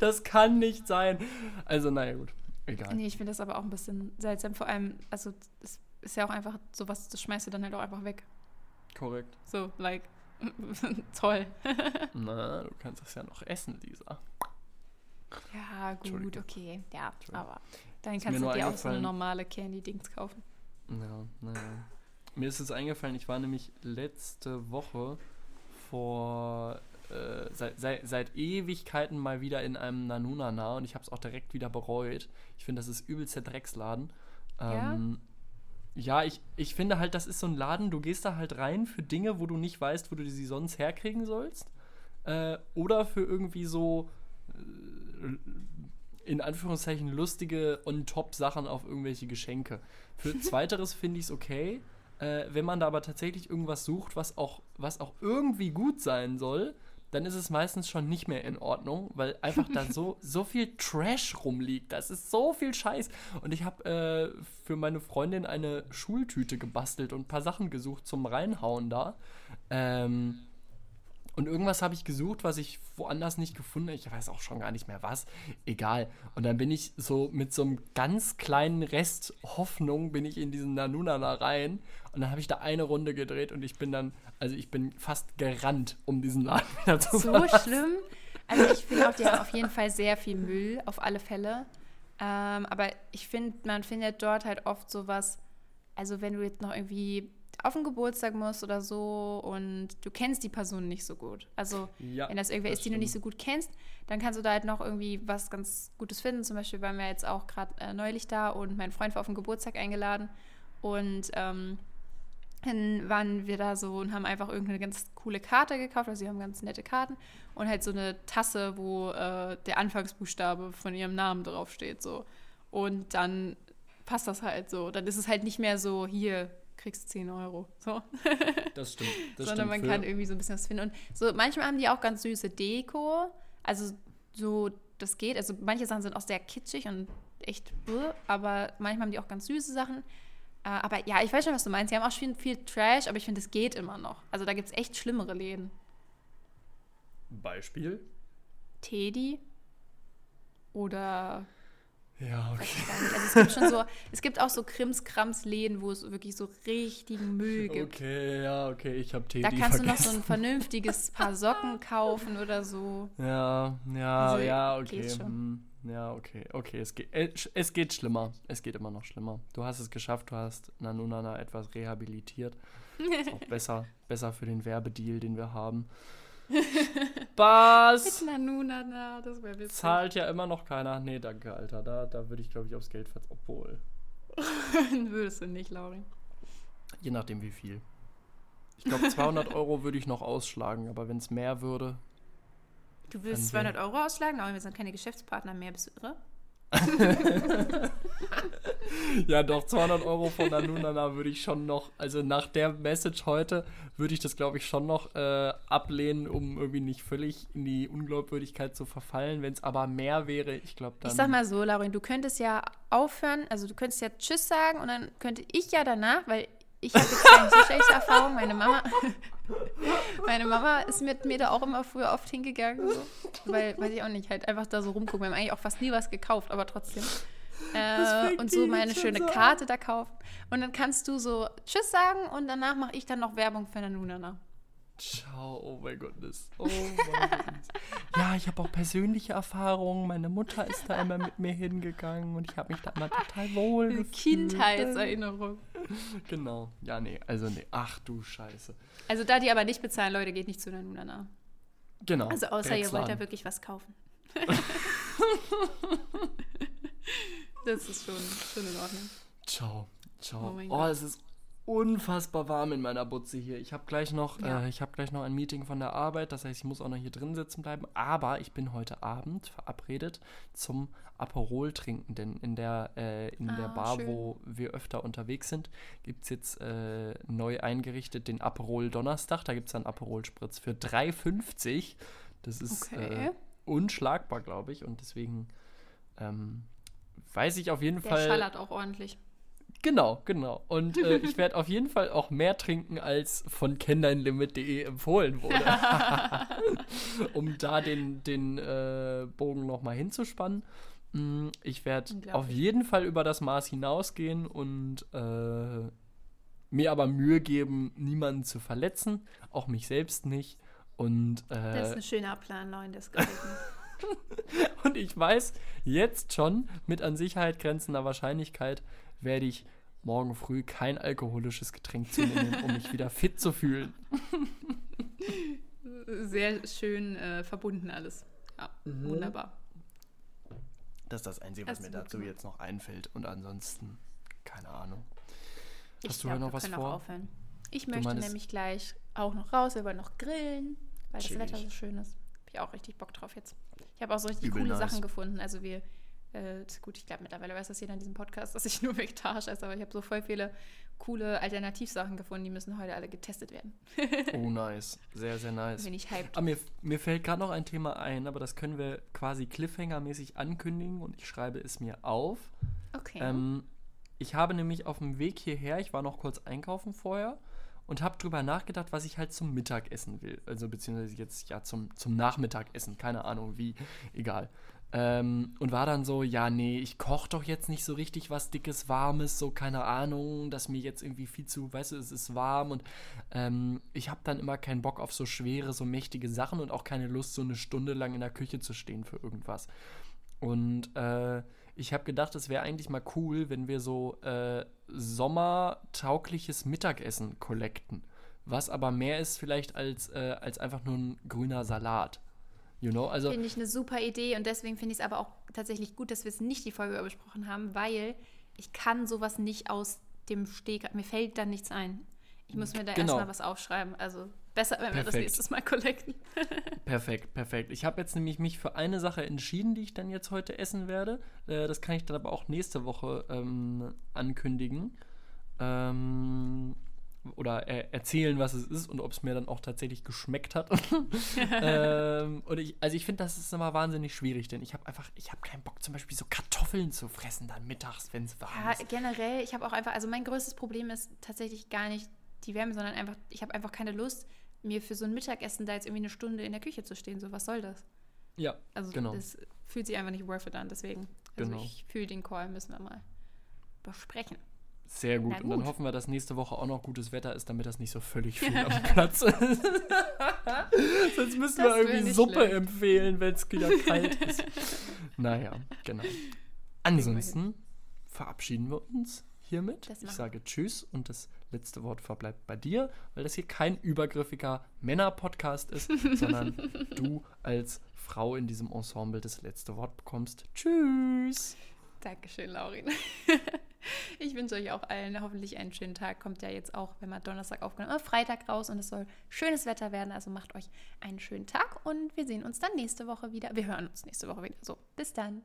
das kann nicht sein. Also, naja, gut. Egal. Nee, ich finde das aber auch ein bisschen seltsam. Vor allem, also, es ist ja auch einfach sowas, das schmeißt du dann halt auch einfach weg. Korrekt. So, like, <laughs> toll. <laughs> Na, du kannst das ja noch essen, Lisa. Ja, gut, okay. Ja, aber dann kannst du dir auch so eine normale Candy-Dings kaufen. Ja, naja. Mir ist es eingefallen, ich war nämlich letzte Woche vor äh, seit, seit, seit, Ewigkeiten mal wieder in einem Nanunana und ich habe es auch direkt wieder bereut. Ich finde, das ist übelst der Drecksladen. Ähm, ja, ja ich, ich finde halt, das ist so ein Laden, du gehst da halt rein für Dinge, wo du nicht weißt, wo du sie sonst herkriegen sollst. Äh, oder für irgendwie so in Anführungszeichen lustige On-Top-Sachen auf irgendwelche Geschenke. Für <laughs> Zweiteres finde ich es okay. Äh, wenn man da aber tatsächlich irgendwas sucht, was auch, was auch irgendwie gut sein soll, dann ist es meistens schon nicht mehr in Ordnung, weil einfach da so, <laughs> so viel Trash rumliegt. Das ist so viel Scheiß. Und ich habe äh, für meine Freundin eine Schultüte gebastelt und ein paar Sachen gesucht zum Reinhauen da. Ähm, und irgendwas habe ich gesucht, was ich woanders nicht gefunden habe. Ich weiß auch schon gar nicht mehr was. Egal. Und dann bin ich so mit so einem ganz kleinen Rest Hoffnung bin ich in diesen Nanunana rein. Und dann habe ich da eine Runde gedreht und ich bin dann, also ich bin fast gerannt, um diesen Laden <laughs> wieder zu So verlassen. schlimm? Also ich finde auch, die haben auf jeden Fall sehr viel Müll, auf alle Fälle. Ähm, aber ich finde, man findet dort halt oft sowas, also wenn du jetzt noch irgendwie auf den Geburtstag musst oder so und du kennst die Person nicht so gut. Also ja, wenn das irgendwer das ist, den du nicht so gut kennst, dann kannst du da halt noch irgendwie was ganz Gutes finden. Zum Beispiel waren wir jetzt auch gerade äh, neulich da und mein Freund war auf den Geburtstag eingeladen und ähm, dann waren wir da so und haben einfach irgendeine ganz coole Karte gekauft. Also sie haben ganz nette Karten und halt so eine Tasse, wo äh, der Anfangsbuchstabe von ihrem Namen draufsteht. So. Und dann passt das halt so. Dann ist es halt nicht mehr so, hier, kriegst 10 Euro. So. <laughs> Das stimmt. Das Sondern stimmt man kann irgendwie so ein bisschen was finden. Und so manchmal haben die auch ganz süße Deko. Also so, das geht. Also manche Sachen sind auch sehr kitschig und echt, aber manchmal haben die auch ganz süße Sachen. Äh, aber ja, ich weiß schon, was du meinst. Die haben auch viel, viel Trash, aber ich finde, es geht immer noch. Also da gibt es echt schlimmere Läden. Beispiel? Teddy. Oder Ja, okay. Also es gibt schon so, es gibt auch so Krimskrams-Läden, wo es wirklich so richtigen Müll gibt. Okay, ja, okay, ich habe Teddy Da kannst vergessen. du noch so ein vernünftiges Paar Socken kaufen oder so. Ja, ja, Also, ja, okay. hm, Ja, okay, okay, es geht, äh, es geht schlimmer. Es geht immer noch schlimmer. Du hast es geschafft, du hast Nanunana etwas rehabilitiert. Ist auch <laughs> besser, besser für den Werbedeal, den wir haben. <laughs> Spaß! Mit Nanuna, na, das wäre witzig. Zahlt ja immer noch keiner. Nee, danke, Alter. Da, da würde ich, glaube ich, aufs Geld verzichten. Obwohl, <laughs> Würdest du nicht, Lauri. je nachdem wie viel. Ich glaube, 200 <laughs> Euro würde ich noch ausschlagen, aber wenn es mehr würde. Du willst Dann wär- 200 Euro ausschlagen, aber wir sind keine Geschäftspartner mehr, bist du irre? Ja, doch, 200 Euro von Nanunana würde ich schon noch, also nach der Message heute, würde ich das, glaube ich, schon noch äh, ablehnen, um irgendwie nicht völlig in die Unglaubwürdigkeit zu verfallen. Wenn es aber mehr wäre, ich glaube dann. Ich sag mal so, Laurin, du könntest ja aufhören, also du könntest ja Tschüss sagen und dann könnte ich ja danach, weil ich habe jetzt keine so schlechte Erfahrung, meine Mama, <laughs> meine Mama ist mit mir da auch immer früher oft hingegangen, so, weil, weiß ich auch nicht, halt einfach da so rumgucken. Wir haben eigentlich auch fast nie was gekauft, aber trotzdem. Äh, und so meine schöne so Karte da kaufen. Und dann kannst du so Tschüss sagen und danach mache ich dann noch Werbung für Nanunana. Ciao, oh mein Gottes. Oh mein. <laughs> Ja, ich habe auch persönliche Erfahrungen. Meine Mutter ist da immer mit mir hingegangen und ich habe mich da immer total wohl Eine gefühlt. Kindheitserinnerung. <laughs> Genau. Ja, nee, also nee. Ach du Scheiße. Also da die aber nicht bezahlen, Leute, geht nicht zu Nanunana. Genau. Also außer ihr wollt da wirklich was kaufen. <laughs> das ist schon, schon in Ordnung. Ciao, ciao. Oh Oh, es ist unfassbar warm in meiner Butze hier. Ich habe gleich noch, Ja. äh, ich habe gleich noch ein Meeting von der Arbeit. Das heißt, ich muss auch noch hier drin sitzen bleiben. Aber ich bin heute Abend verabredet zum Aperol trinken, denn in der äh, in der Ah, Bar, schön. wo wir öfter unterwegs sind, gibt es jetzt äh, neu eingerichtet den Aperol Donnerstag. Da gibt es einen Aperol Spritz für 3,50. Das ist Okay. äh, unschlagbar, glaube ich. Und deswegen ähm, weiß ich auf jeden Der Fall. schallert auch ordentlich. Genau, genau. Und äh, ich werde auf jeden Fall auch mehr trinken, als von kenneinlimit.de empfohlen wurde. <laughs> um da den, den äh, Bogen nochmal hinzuspannen. Mm, Ich werde auf jeden Fall über das Maß hinausgehen und äh, mir aber Mühe geben, niemanden zu verletzen, auch mich selbst nicht. Und, Das ist äh, ein schöner Plan, Leute. Das. <laughs> <laughs> und ich weiß jetzt schon, mit an Sicherheit grenzender Wahrscheinlichkeit werde ich morgen früh kein alkoholisches Getränk zu mir nehmen, um mich wieder fit zu fühlen. <laughs> Sehr schön äh, verbunden alles. Ja, Mhm. wunderbar. Das ist das Einzige, was Hast mir du gut dazu gemacht. jetzt noch einfällt. Und ansonsten, keine Ahnung. Ich Hast du glaub, noch was vor? Auch aufhören. Ich möchte meinst- nämlich gleich auch noch raus. Wir wollen noch grillen, weil Chillig. das Wetter so schön ist. Hab ich auch richtig Bock drauf jetzt. Ich habe auch so richtig Übel coole nice. Sachen gefunden. Also wir, äh, gut, ich glaube mittlerweile weiß das jeder in diesem Podcast, <laughs> dass ich nur vegetarisch esse, aber ich habe so voll viele coole Alternativsachen gefunden, die müssen heute alle getestet werden. <laughs> Oh, nice. Sehr, sehr nice. Bin ich hyped. Ah, mir, mir fällt gerade noch ein Thema ein, aber das können wir quasi Cliffhanger-mäßig ankündigen und ich schreibe es mir auf. Okay. Ähm, ich habe nämlich auf dem Weg hierher, ich war noch kurz einkaufen vorher und habe drüber nachgedacht, was ich halt zum Mittagessen will. Also beziehungsweise jetzt ja zum, zum Nachmittagessen, keine Ahnung wie, egal. Ähm, und war dann so, ja, nee, ich koche doch jetzt nicht so richtig was Dickes, Warmes, so keine Ahnung, dass mir jetzt irgendwie viel zu, weißt du, es ist warm und ähm, ich habe dann immer keinen Bock auf so schwere, so mächtige Sachen und auch keine Lust, so eine Stunde lang in der Küche zu stehen für irgendwas. Und äh, ich habe gedacht, es wäre eigentlich mal cool, wenn wir so äh, sommertaugliches Mittagessen kollekten. Was aber mehr ist vielleicht als, äh, als einfach nur ein grüner Salat. You know? Also, Finde ich eine super Idee und deswegen finde ich es aber auch tatsächlich gut, dass wir es nicht die Folge besprochen haben, weil ich kann sowas nicht aus dem Steg, mir fällt dann nichts ein. Ich muss mir da Genau. erstmal was aufschreiben. Also besser, wenn wir das Perfekt. nächstes Mal collecten. <laughs> Perfekt, perfekt. Ich habe jetzt nämlich mich für eine Sache entschieden, die ich dann jetzt heute essen werde. Äh, das kann ich dann aber auch nächste Woche ähm, ankündigen. Ähm, oder äh, erzählen, was es ist und ob es mir dann auch tatsächlich geschmeckt hat. <laughs> ähm, und ich, also ich finde, das ist immer wahnsinnig schwierig, denn ich habe einfach, ich habe keinen Bock, zum Beispiel so Kartoffeln zu fressen dann mittags, wenn es warm Ja, ist. generell, ich habe auch einfach, also mein größtes Problem ist tatsächlich gar nicht die Wärme, sondern einfach, ich habe einfach keine Lust, mir für so ein Mittagessen da jetzt irgendwie eine Stunde in der Küche zu stehen. So, was soll das? Ja, Also Genau. das fühlt sich einfach nicht worth it an, deswegen. Also genau. ich fühle den Call, müssen wir mal besprechen. Sehr gut. gut. Und dann hoffen wir, dass nächste Woche auch noch gutes Wetter ist, damit das nicht so völlig <laughs> viel am Platz ist. <laughs> Sonst müssen das wir irgendwie Suppe schlecht. empfehlen, wenn es wieder kalt ist. <laughs> naja, genau. Ansonsten verabschieden wir uns hiermit. Ich sage Tschüss und das letzte Wort verbleibt bei dir, weil das hier kein übergriffiger Männer-Podcast ist, <laughs> sondern du als Frau in diesem Ensemble das letzte Wort bekommst. Tschüss. Dankeschön, Laurin. <laughs> Ich wünsche euch auch allen hoffentlich einen schönen Tag. Kommt ja jetzt auch, wenn man Donnerstag aufgenommen hat, Freitag raus und es soll schönes Wetter werden. Also macht euch einen schönen Tag und wir sehen uns dann nächste Woche wieder. Wir hören uns nächste Woche wieder. So, bis dann.